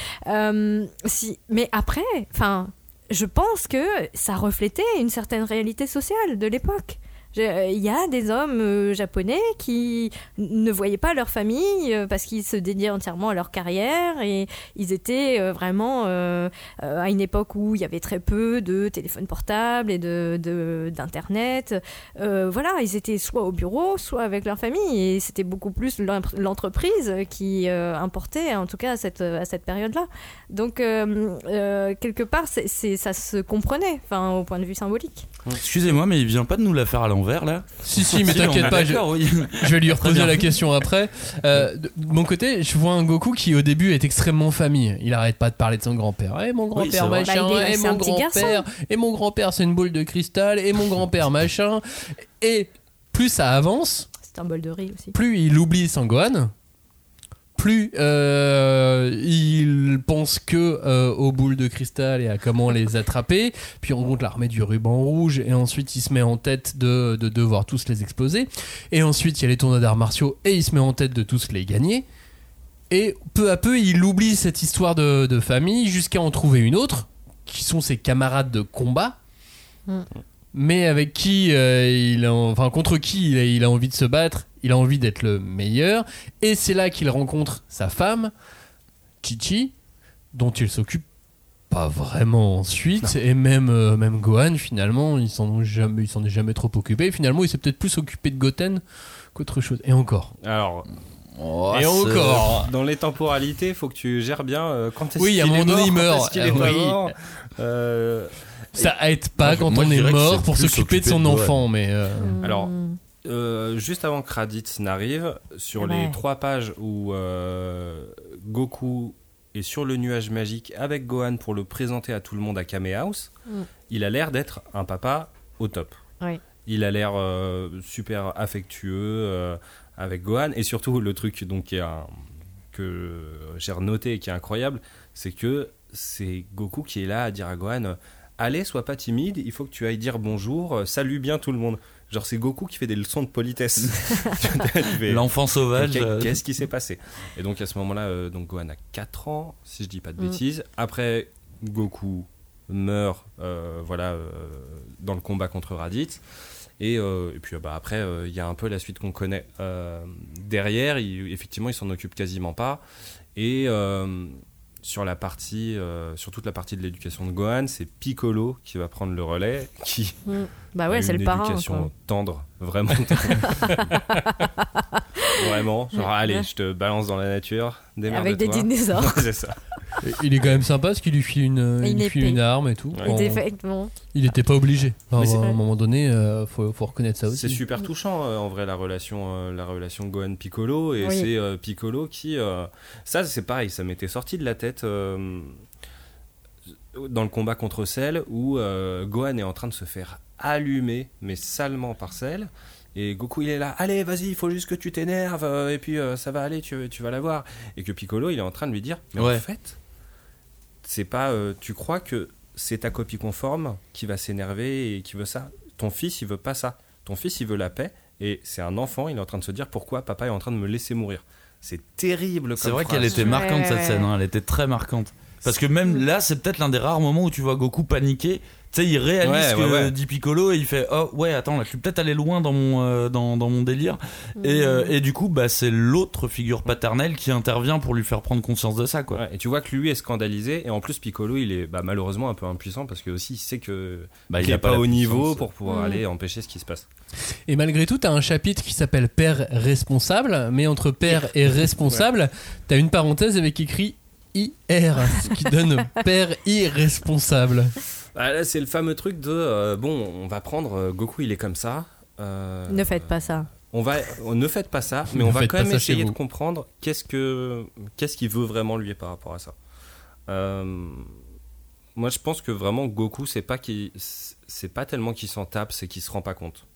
Si, mais après, enfin, je pense que ça reflétait une certaine réalité sociale de l'époque. Je- euh, Il y a des hommes euh, japonais qui ne voyaient pas leur famille euh, parce qu'ils se dédiaient entièrement à leur carrière et ils étaient vraiment à une époque où il y avait très peu de téléphones portables et de de- d'internet. Euh, voilà, ils étaient soit au bureau, soit avec leur famille et c'était beaucoup plus l'entreprise qui importait, en tout cas à cette à cette période-là. Donc quelque part, ça se comprenait, au point de vue symbolique. Excusez-moi mais il vient pas de nous la faire à l'envers là Si, si, mais Si, t'inquiète pas, je, d'accord, oui. je vais lui reposer bien. la question après. Euh, de de mon côté, je vois un Goku qui au début est extrêmement famille. Il arrête pas de parler de son grand-père. Et mon grand-père machin, Bah, est- et c'est mon un petit grand-père, et mon grand-père c'est une boule de cristal, et mon grand-père machin. Et plus ça avance, C'est un bol de riz aussi. plus il oublie Sangohan, plus euh, il pense que euh, aux boules de cristal et à comment les attraper. Puis on rencontre l'armée du ruban rouge et ensuite il se met en tête de, de devoir tous les exploser. Et ensuite il y a les tournois d'arts martiaux et il se met en tête de tous les gagner. Et peu à peu il oublie cette histoire de, de famille jusqu'à en trouver une autre qui sont ses camarades de combat Mm. mais avec qui euh, il a, enfin contre qui il a, il a envie de se battre, il a envie d'être le meilleur, et c'est là qu'il rencontre sa femme, Chichi, dont il s'occupe pas vraiment ensuite, et même euh, même Gohan finalement, il s'en est jamais, il s'en est jamais trop occupé. Finalement, il s'est peut-être plus occupé de Goten qu'autre chose. Et encore. Alors, Oh, et encore. dans les temporalités, il faut que tu gères bien euh, quand est-ce Oui, à un qu'il est moment donné, mort, il quand meurt. est-ce qu'il Ah est oui. mort. Euh, Ça aide pas Moi, quand moi, on est mort pour s'occuper de son de enfant, mais euh, Alors, Hmm. Euh, juste avant que Raditz n'arrive, sur Ouais. les trois pages où euh, Goku est sur le nuage magique avec Gohan pour le présenter à tout le monde à Kame House, Mm. il a l'air d'être un papa au top. Oui. Il a l'air euh, super affectueux euh, avec Gohan et surtout le truc donc qui est un- que j'ai noté et qui est incroyable, c'est que c'est Goku qui est là à dire à Gohan euh, Allez, sois pas timide, il faut que tu ailles dire bonjour, euh, salue bien tout le monde. Genre, c'est Goku qui fait des leçons de politesse. L'enfant sauvage. Qu'est- euh, Qu'est-ce qui s'est passé? Et donc à ce moment-là, euh, donc Gohan a 4 ans, si je dis pas de Mm. bêtises. Après, Goku meurt euh, voilà, euh, dans le combat contre Raditz. Et, euh, et puis bah, après, euh, il y a un peu la suite qu'on connaît. Euh, derrière, il- effectivement, il s'en occupe quasiment pas. Et euh, sur la partie, euh, sur toute la partie de l'éducation de Gohan, c'est Piccolo qui va prendre le relais, qui Hmm. Bah ouais, c'est une le parrain. éducation quoi. tendre, vraiment. vraiment. Genre, Ouais. allez, je te balance dans la nature. Avec des dinosaures. c'est ça. il est quand même sympa parce qu'il lui file une, il Une lui file épée. une arme et tout. Ouais. Il était pas obligé. Enfin, à un moment donné, euh, faut, faut reconnaître ça aussi. C'est super touchant euh, en vrai la relation, euh, la relation Gohan Piccolo et Oui. c'est euh, Piccolo qui, euh, ça c'est pareil, ça m'était sorti de la tête euh, dans le combat contre Cell où euh, Gohan est en train de se faire allumer mais salement par Cell et Goku il est là, allez vas-y, il faut juste que tu t'énerves euh, et puis euh, ça va aller, tu, tu vas l'avoir et que Piccolo il est en train de lui dire, mais Ouais. en fait c'est pas, euh, tu crois que c'est ta copie conforme qui va s'énerver et qui veut ça? Ton fils, il veut pas ça. Ton fils, il veut la paix. Et c'est un enfant, il est en train de se dire pourquoi papa est en train de me laisser mourir? C'est terrible C'est vrai qu'elle était marquante cette scène, hein, elle était très marquante. Parce que même là, c'est peut-être l'un des rares moments où tu vois Goku paniquer. Tu sais, il réalise Ouais, ce que ouais, dit Piccolo et il fait Oh ouais, attends, là, je suis peut-être allé loin dans mon, euh, dans, dans mon délire. Et, euh, et du coup, bah, c'est l'autre figure paternelle qui intervient pour lui faire prendre conscience de ça. Quoi. Ouais, et tu vois que lui est scandalisé et en plus Piccolo il est bah, malheureusement un peu impuissant parce que aussi il sait que Bah, il il a est pas au niveau pour pouvoir Mm. aller empêcher ce qui se passe. Et malgré tout, t'as un chapitre qui s'appelle Père responsable, mais entre père et responsable, t'as une parenthèse avec écrit IR, ce qui donne Père irresponsable. Ah, là c'est le fameux truc de euh, bon on va prendre euh, Goku il est comme ça. euh, Ne faites pas ça. On va, on ne faites pas ça, mais Ne on va faites quand pas même ça chez essayer de vous. comprendre qu'est-ce que, qu'est-ce qu'il veut vraiment lui par rapport à ça. Euh, moi, je pense que vraiment Goku, c'est pas qu'il, c'est pas tellement qu'il s'en tape, c'est qu'il se rend pas compte.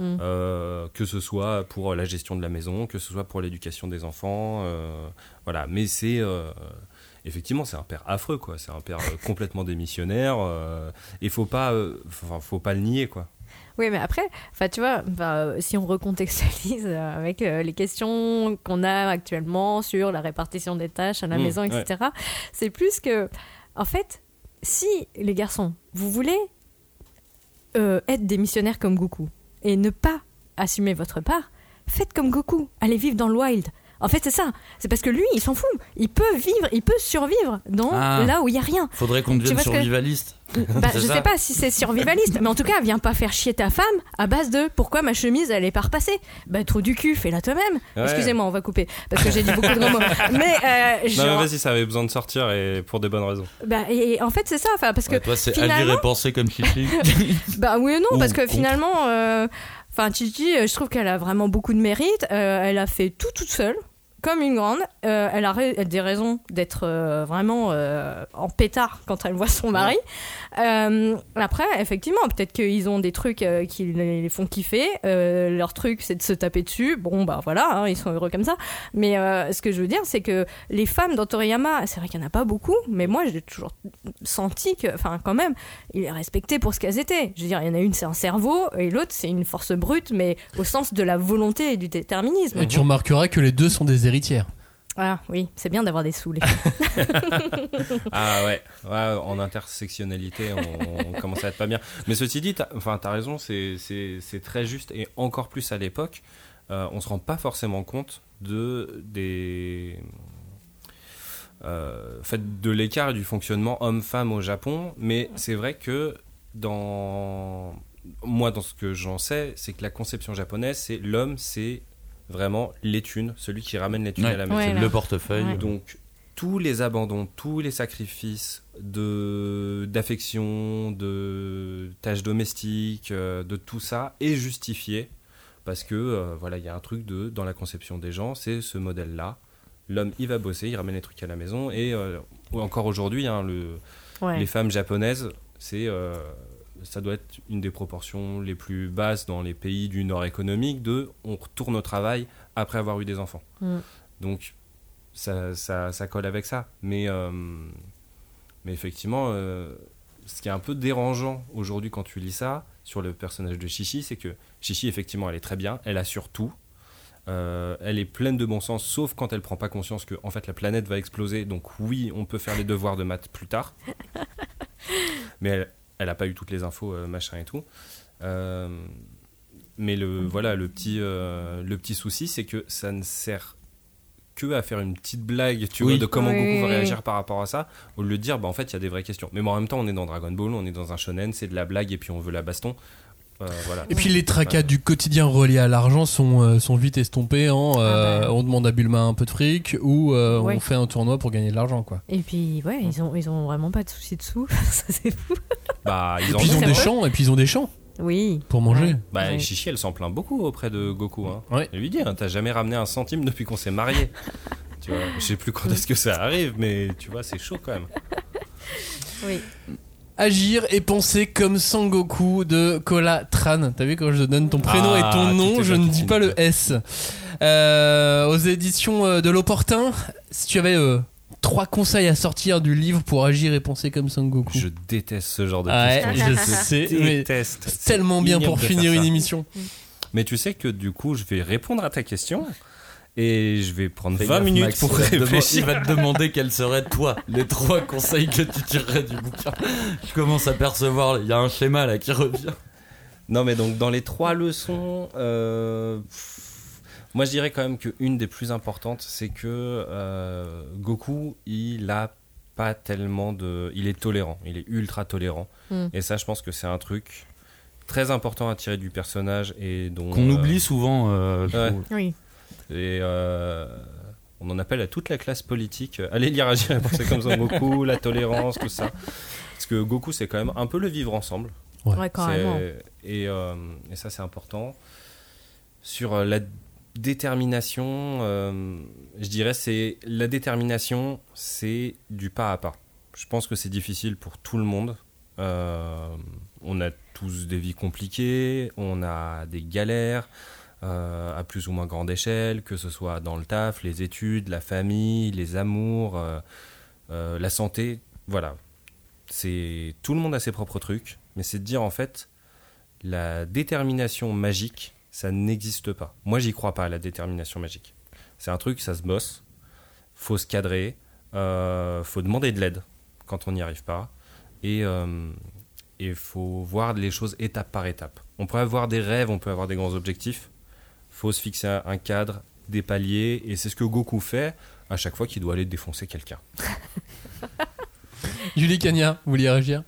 Mm. Euh, que ce soit pour la gestion de la maison, que ce soit pour l'éducation des enfants, euh, voilà. Mais c'est euh, effectivement c'est un père affreux quoi. C'est un père euh, complètement démissionnaire. euh, et faut pas, euh, enfin, faut pas le nier quoi. Oui, mais après, enfin, tu vois, si on recontextualise avec euh, les questions qu'on a actuellement sur la répartition des tâches à la Mmh, maison, etc., c'est plus que, en fait, si les garçons, vous voulez euh, être des missionnaires comme Goku et ne pas assumer votre part, faites comme Goku, allez vivre dans le wild. En fait, c'est ça. C'est parce que lui, il s'en fout. Il peut vivre, il peut survivre dans Ah. là où il y a rien. Faudrait qu'on devienne que- survivaliste. Bah, je ça. sais pas si c'est survivaliste, mais en tout cas, viens pas faire chier ta femme à base de pourquoi ma chemise elle est pas repassée. Bah, trop du cul, fais-la toi-même. Ouais. Excusez-moi, on va couper parce que j'ai dit beaucoup de gros mots. Mais, euh, Non, genre, mais vas-y, ça avait besoin de sortir et pour des bonnes raisons. bah, et, en fait, c'est ça. Enfin, parce que Ouais, toi, c'est finalement- agir et penser comme Chichi. bah oui et non, Ou parce que contre. finalement, euh, enfin, Chichi, euh, je trouve qu'elle a vraiment beaucoup de mérite. Euh, elle a fait tout toute seule. Comme une grande, Euh, elle a des raisons d'être vraiment en pétard quand elle voit son mari. Euh, après, effectivement, peut-être qu'ils ont des trucs euh, qui les font kiffer. Euh, leur truc, c'est de se taper dessus. Bon, bah voilà, hein, ils sont heureux comme ça. Mais euh, ce que je veux dire, c'est que les femmes dans Toriyama, c'est vrai qu'il n'y en a pas beaucoup, mais moi, j'ai toujours senti que, enfin, quand même, il est respecté pour ce qu'elles étaient. Je veux dire, il y en a une, c'est un cerveau, et l'autre, c'est une force brute, mais au sens de la volonté et du déterminisme. Et tu remarqueras que les deux sont des héritières. Ah oui, c'est bien d'avoir des filles. Ah ouais, en intersectionnalité, on, commence à être pas bien. Mais ceci dit, t'as, enfin, t'as raison, c'est, très juste et encore plus à l'époque, euh, on se rend pas forcément compte de des euh, de l'écart et du fonctionnement homme-femme au Japon. Mais c'est vrai que dans moi, dans ce que j'en sais, c'est que la conception japonaise, c'est l'homme, c'est vraiment les thunes, celui qui ramène les thunes Ouais, à la maison. Ouais, là. le portefeuille. Ouais. Donc tous les abandons, tous les sacrifices de d'affection, de tâches domestiques, euh, de tout ça est justifié parce que euh, voilà, il y a un truc de dans la conception des gens, c'est ce modèle-là. L'homme, il va bosser, il ramène les trucs à la maison et euh, ou encore aujourd'hui, hein, le, Ouais. les femmes japonaises, c'est euh, ça doit être une des proportions les plus basses dans les pays du nord économique de on retourne au travail après avoir eu des enfants. Mm. Donc ça, ça, ça colle avec ça. Mais, euh, mais effectivement, euh, ce qui est un peu dérangeant aujourd'hui quand tu lis ça sur le personnage de Chichi, c'est que Chichi, effectivement, elle est très bien, elle assure tout. Euh, elle est pleine de bon sens, sauf quand elle prend pas conscience que en fait la planète va exploser. Donc oui, on peut faire les devoirs de maths plus tard. Mais elle, elle a pas eu toutes les infos, euh, machin et tout. Euh, mais le voilà, le petit, euh, le petit souci, c'est que ça ne sert que à faire une petite blague, tu Oui. vois, de comment Oui, Goku va réagir par rapport à ça, au lieu de dire, bah en fait, il y a des vraies questions. Mais bon, en même temps, on est dans Dragon Ball, on est dans un shonen, c'est de la blague et puis on veut la baston. Euh, voilà. Et puis les tracas du quotidien reliés à l'argent sont, euh, sont vite estompés en euh, Ah bah. on demande à Bulma un peu de fric ou euh, Ouais. on fait un tournoi pour gagner de l'argent quoi. Et puis, ouais, ils ont, ils ont vraiment pas de soucis dessous. ça, c'est fou. Bah, ils Et puis ils ont des champs et puis ils ont des champs Oui. pour manger. Ouais. Bah, Ouais. Chichi, elle s'en plaint beaucoup auprès de Goku. Hein. Lui dit, hein, t'as jamais ramené un centime depuis qu'on s'est mariés. tu vois, je sais plus quand est-ce que ça arrive, mais tu vois, c'est chaud quand même. Oui. Agir et penser comme Sangoku de Kola Tran. T'as vu quand je te donne ton prénom Ah, et ton tout nom, je ne dis pas le. S. Euh, aux éditions euh, de l'Opportun, si tu avais euh, trois conseils à sortir du livre pour agir et penser comme Sangoku. Je déteste ce genre de Ouais, questions. je sais, mais déteste. c'est tellement bien pour finir une émission. Mais tu sais que du coup, je vais répondre à ta question et je vais prendre Fais 20 gaffe, minutes Max, pour il va te demander- réfléchir. Il va te demander quels seraient, toi, les trois conseils que tu tirerais du bouquin. Je commence à percevoir, il y a un schéma là qui revient. Non, mais donc dans les trois leçons, euh, pff, moi je dirais quand même qu'une des plus importantes, c'est que euh, Goku, il a pas tellement de. Il est tolérant, il est ultra tolérant. Mm. Et ça, je pense que c'est un truc très important à tirer du personnage et dont. Qu'on euh, oublie souvent. euh, je ouais. trouve. Oui. Et euh, on en appelle à toute la classe politique. euh, Allez lire Agir et penser comme Son Goku, la tolérance, tout ça. Parce que Goku, c'est quand même un peu le vivre ensemble. Ouais. Ouais, carrément. C'est- Et, euh, et ça, c'est important. Sur la détermination, euh, je dirais, c'est la détermination, c'est du pas à pas. Je pense que c'est difficile pour tout le monde. Euh, on a tous des vies compliquées, on a des galères euh, à plus ou moins grande échelle, que ce soit dans le taf, les études, la famille, les amours, euh, euh, la santé. Voilà, c'est tout le monde a ses propres trucs, mais c'est de dire en fait la détermination magique, ça n'existe pas. Moi, j'y crois pas à la détermination magique. C'est un truc, ça se bosse, faut se cadrer, faut demander de l'aide quand on n'y arrive pas, et il faut voir les choses étape par étape. On peut avoir des rêves, on peut avoir des grands objectifs, faut se fixer un- cadre, des paliers, et c'est ce que Goku fait à chaque fois qu'il doit aller défoncer quelqu'un. Julie Cagna, vous vouliez réagir?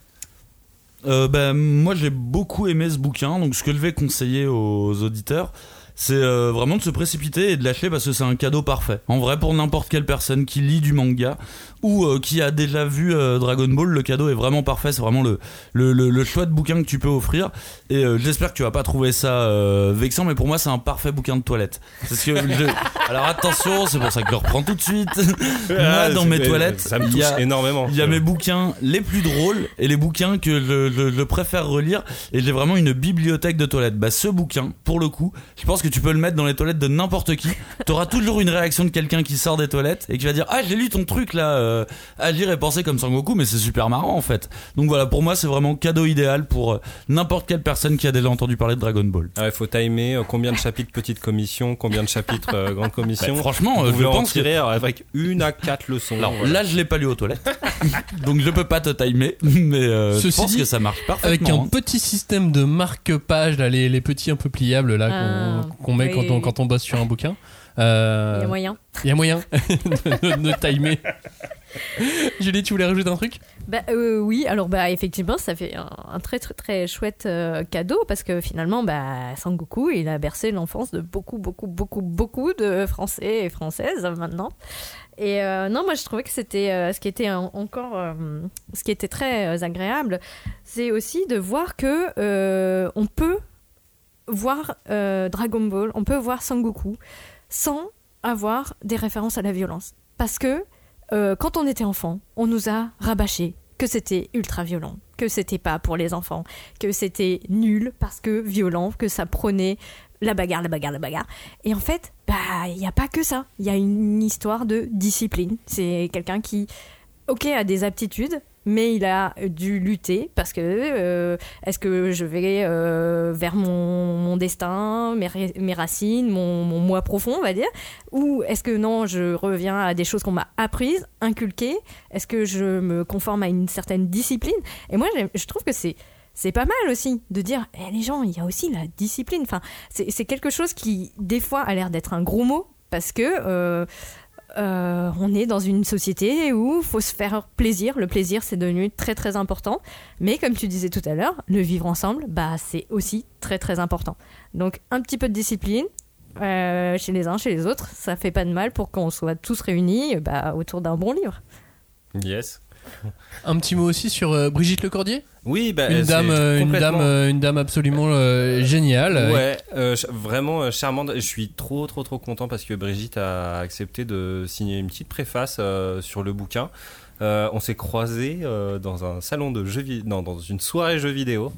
Euh, ben, moi j'ai beaucoup aimé ce bouquin, donc ce que je vais conseiller aux auditeurs, c'est euh, vraiment de se précipiter et de lâcher parce que c'est un cadeau parfait. En vrai, pour n'importe quelle personne qui lit du manga ou euh, qui a déjà vu euh, Dragon Ball, le cadeau est vraiment parfait. C'est vraiment le, le, le, le choix de bouquin que tu peux offrir. Et j'espère que tu vas pas trouver ça vexant, mais pour moi c'est un parfait bouquin de toilette. Parce que je- Alors attention, c'est pour ça que je le reprends tout de suite. moi, dans mes toilettes, il y a- énormément. il y a mes bouquins les plus drôles et les bouquins que je, je- je préfère relire et j'ai vraiment une bibliothèque de toilettes. Bah ce bouquin, pour le coup, je pense que tu peux le mettre dans les toilettes de n'importe qui. T'auras toujours une réaction de quelqu'un qui sort des toilettes et qui va dire ah j'ai lu ton truc là, euh, agir et penser comme Sangoku, mais c'est super marrant en fait. Donc voilà, pour moi c'est vraiment cadeau idéal pour euh, n'importe quelle personne qui a déjà entendu parler de Dragon Ball. Ah, il faut timer euh, combien de chapitres petite commission, combien de chapitres euh, grande commission. Bah, franchement, Vous je en pense que- tirer avec une à quatre leçons. Alors Voilà. là je l'ai pas lu aux toilettes, donc je peux pas te timer, mais euh, je pense dit, que ça marche Avec parfaitement. un hein. petit système de marque-page, là, les, les petits un peu pliables là, Ah, qu'on qu'on met oui. quand, on, quand on bosse sur un bouquin. Euh, Il y a moyen. Il y a moyen de, de- de timer. Julie, tu voulais rajouter un truc? Bah, euh, oui, alors bah effectivement, ça fait un, un très très très chouette euh, cadeau parce que finalement, bah Sangoku, il a bercé l'enfance de beaucoup beaucoup beaucoup beaucoup de Français et Françaises euh, maintenant. Et euh, non, moi je trouvais que c'était euh, ce qui était en- encore, euh, ce qui était très euh, agréable, c'est aussi de voir que euh, on peut voir euh, Dragon Ball, on peut voir Sangoku sans avoir des références à la violence, parce que euh, quand on était enfant, on nous a rabâché que c'était ultra violent, que c'était pas pour les enfants, que c'était nul parce que violent, que ça prenait la bagarre, la bagarre, la bagarre. Et en fait, bah, il n'y a pas que ça. Il y a une histoire de discipline. C'est quelqu'un qui, ok, a des aptitudes, mais il a dû lutter parce que euh, est-ce que je vais euh, vers mon, mon destin, mes, mes racines, mon, mon moi profond, on va dire, ou est-ce que non, je reviens à des choses qu'on m'a apprises, inculquées? Est-ce que je me conforme à une certaine discipline? Et moi, je trouve que c'est c'est pas mal aussi de dire Eh, les gens, il y a aussi la discipline. Enfin, c'est quelque chose qui des fois a l'air d'être un gros mot parce que euh, euh, on est dans une société où faut se faire plaisir. Le plaisir, c'est devenu très très important. Mais comme tu disais tout à l'heure, le vivre ensemble, bah c'est aussi très très important. Donc un petit peu de discipline. euh, chez les uns, chez les autres, ça fait pas de mal pour qu'on soit tous réunis bah, autour d'un bon livre. Yes. Un petit mot aussi sur euh, Brigitte Lecordier? Oui, bah, une, c'est dame, euh, une, dame, euh, une dame absolument euh, géniale. euh, Ouais, euh, vraiment euh, charmante. Je suis trop, trop, trop content parce que Brigitte a accepté de signer une petite préface euh, sur le bouquin. Euh, on s'est croisés euh, dans un salon de jeux vidéo, non, dans une soirée jeux vidéo.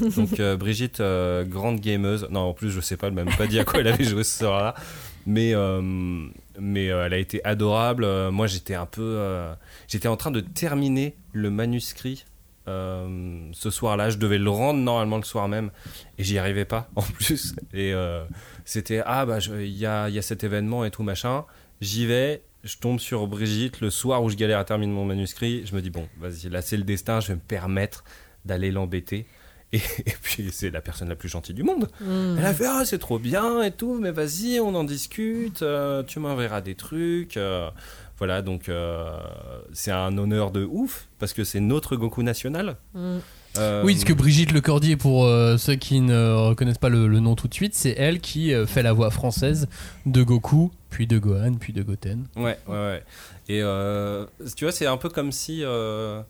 Donc euh, Brigitte, euh, grande gameuse. Non, en plus, je sais pas, elle m'a même pas dit à quoi elle avait joué ce soir-là. Mais, euh, mais euh, elle a été adorable. Euh, moi, j'étais un peu. J'étais en train de terminer le manuscrit euh, ce soir-là. Je devais le rendre normalement le soir même et j'y arrivais pas en plus. Et euh, c'était ah bah il y a, y a cet événement et tout machin. J'y vais, je tombe sur Brigitte le soir où je galère à terminer mon manuscrit. Je me dis bon vas-y là c'est le destin, je vais me permettre d'aller l'embêter. Et, et puis c'est la personne la plus gentille du monde. Mm. Elle a fait ah c'est trop bien et tout, mais vas-y on en discute, euh, tu m'enverras des trucs. Voilà donc euh, c'est un honneur de ouf parce que c'est notre Goku national. Mm. Euh, Oui, parce que Brigitte Lecordier, pour euh, ceux qui ne reconnaissent pas le, le nom tout de suite, c'est elle qui euh, fait la voix française de Goku, puis de Gohan, puis de Goten. Ouais, ouais, ouais. Et euh, tu vois, c'est un peu comme si. euh,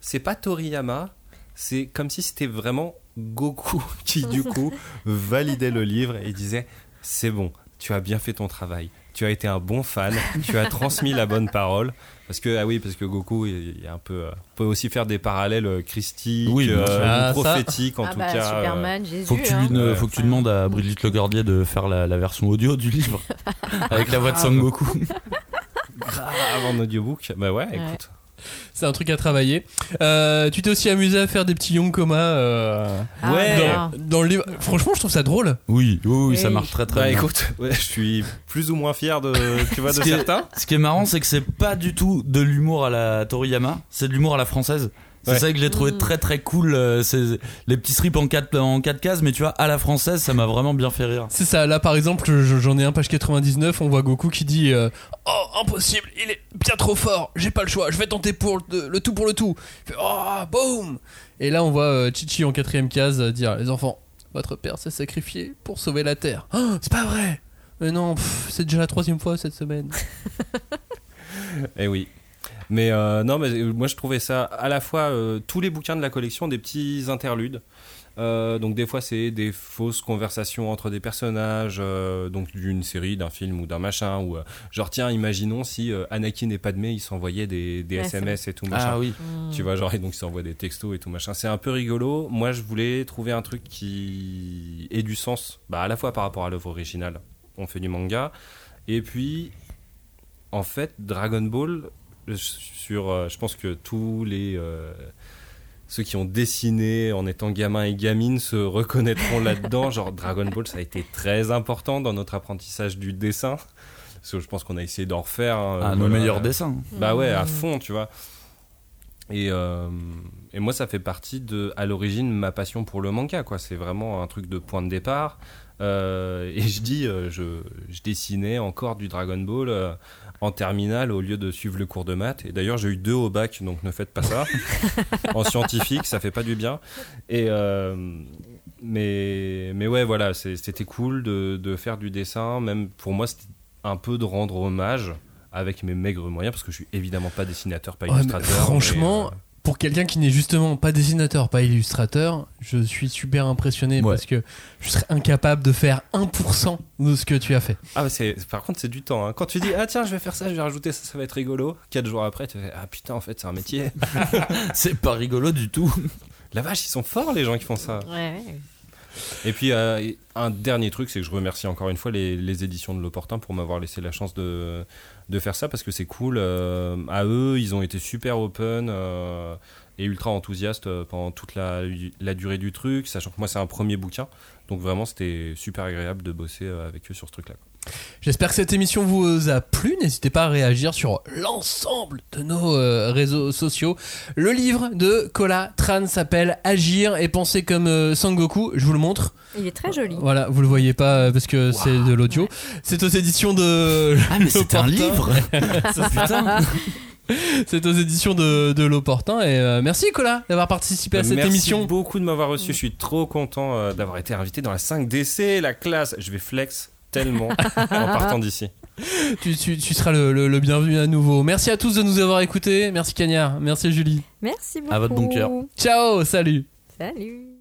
c'est pas Toriyama, c'est comme si c'était vraiment Goku qui, du coup, validait le livre et disait C'est bon, tu as bien fait ton travail. Tu as été un bon fan, tu as transmis la bonne parole. Parce que, ah oui, parce que Goku, il il y a un peu. euh, on peut aussi faire des parallèles euh, christiques, Oui, euh, Ah, prophétiques en Ah tout bah, cas. euh, Superman, Jésus. Faut que tu, hein. ne- faut que tu demandes à Brigitte Lecordier de faire la, la version audio du livre avec la voix de Sangoku. grave en audiobook. Bah ouais, Ouais. C'est un truc à travailler. Euh, tu t'es aussi amusé à faire des petits Yonkoma euh, Ah, Ouais. d'accord. dans, dans le livre. Franchement, je trouve ça drôle. Oui, oui, oui, ça Oui. marche très très Bah bien. écoute, ouais, je suis plus ou moins fier de, tu vois, de Ce qui est- certains. Ce qui est marrant, c'est que c'est pas du tout de l'humour à la Toriyama, c'est de l'humour à la française. C'est Ouais. ça que j'ai trouvé Mm. très très cool. euh, C'est les petits strips en 4 en quatre cases, mais tu vois, à la française, ça m'a vraiment bien fait rire. C'est ça, là par exemple, je- j'en ai un page 99, on voit Goku qui dit euh, Oh, impossible, il est bien trop fort, j'ai pas le choix, je vais tenter pour le, le tout pour le tout. Il fait, Oh, boum Et là on voit euh, Chichi en quatrième case euh, dire Les enfants, votre père s'est sacrifié pour sauver la Terre. Oh, c'est pas vrai Mais non, c'est déjà la troisième fois cette semaine. Eh oui. Mais euh, non, mais euh, moi je trouvais ça à la fois euh, tous les bouquins de la collection des petits interludes. Euh, donc des fois c'est des fausses conversations entre des personnages, euh, donc d'une série, d'un film ou d'un machin. Ou euh, genre tiens, imaginons si euh, Anakin et Padmé ils s'envoyaient des, des SMS et tout machin. oui. Mm. Tu vois, genre, et donc ils s'envoient des textos et tout machin. C'est un peu rigolo. Moi, je voulais trouver un truc qui ait du sens, bah, à la fois par rapport à l'œuvre originale. On fait du manga. Et puis, en fait, Dragon Ball, sur, euh, je pense que tous les. euh, ceux qui ont dessiné en étant gamin et gamine se reconnaîtront là-dedans. Genre, Dragon Ball, ça a été très important dans notre apprentissage du dessin. Parce que je pense qu'on a essayé d'en refaire. hein, Ah, nos voilà. meilleurs dessins. Bah ouais, à Mm. fond, tu vois. Et, euh, et moi, ça fait partie de, à l'origine, ma passion pour le manga, quoi. C'est vraiment un truc de point de départ. Euh, et je dis, euh, je, je dessinais encore du Dragon Ball euh, en terminale au lieu de suivre le cours de maths. Et d'ailleurs, j'ai eu deux au bac, donc ne faites pas ça. en scientifique, ça fait pas du bien. Et mais, mais ouais, voilà, c'était cool de, de faire du dessin. Même pour moi, c'était un peu de rendre hommage avec mes maigres moyens, parce que je suis évidemment pas dessinateur, pas mais illustrateur. franchement, mais, Pour quelqu'un qui n'est justement pas dessinateur, pas illustrateur, je suis super impressionné Ouais. parce que je serais incapable de faire 1% de ce que tu as fait. Ah, bah, c'est, par contre, c'est du temps. hein. Quand tu dis, ah tiens, je vais faire ça, je vais rajouter ça, ça va être rigolo. Quatre jours après, tu fais, ah putain, en fait, c'est un métier. C'est pas rigolo du tout. La vache, ils sont forts, les gens qui font ça. Ouais, ouais. Et puis, euh, un dernier truc, c'est que je remercie encore une fois les, les éditions de l'Opportun pour m'avoir laissé la chance de, de faire ça parce que c'est cool. Euh, à eux, ils ont été super open euh, et ultra enthousiastes euh, pendant toute la, durée du truc, sachant que moi, c'est un premier bouquin. Donc, vraiment, c'était super agréable de bosser avec eux sur ce truc-là. J'espère que cette émission vous a plu. N'hésitez pas à réagir sur l'ensemble de nos euh, réseaux sociaux. Le livre de Kola Tran s'appelle Agir et penser comme euh, Sangoku. Je vous le montre. Il est très joli. Voilà, vous le voyez pas euh, parce que c'est de l'audio. C'est aux éditions de. Ah, mais c'est un livre Putain C'est aux éditions de, de l'Opportun. Et euh, merci Kola d'avoir participé à cette Merci émission. beaucoup de m'avoir reçu. Je suis trop content euh, d'avoir été invité dans la 5DC, la classe. Je vais flex tellement en partant d'ici. Tu, tu- tu seras le, le- le bienvenu à nouveau. Merci à tous de nous avoir écoutés. Merci Cagnard. Merci Julie. Merci beaucoup. À votre bon cœur. Ciao, salut. Salut.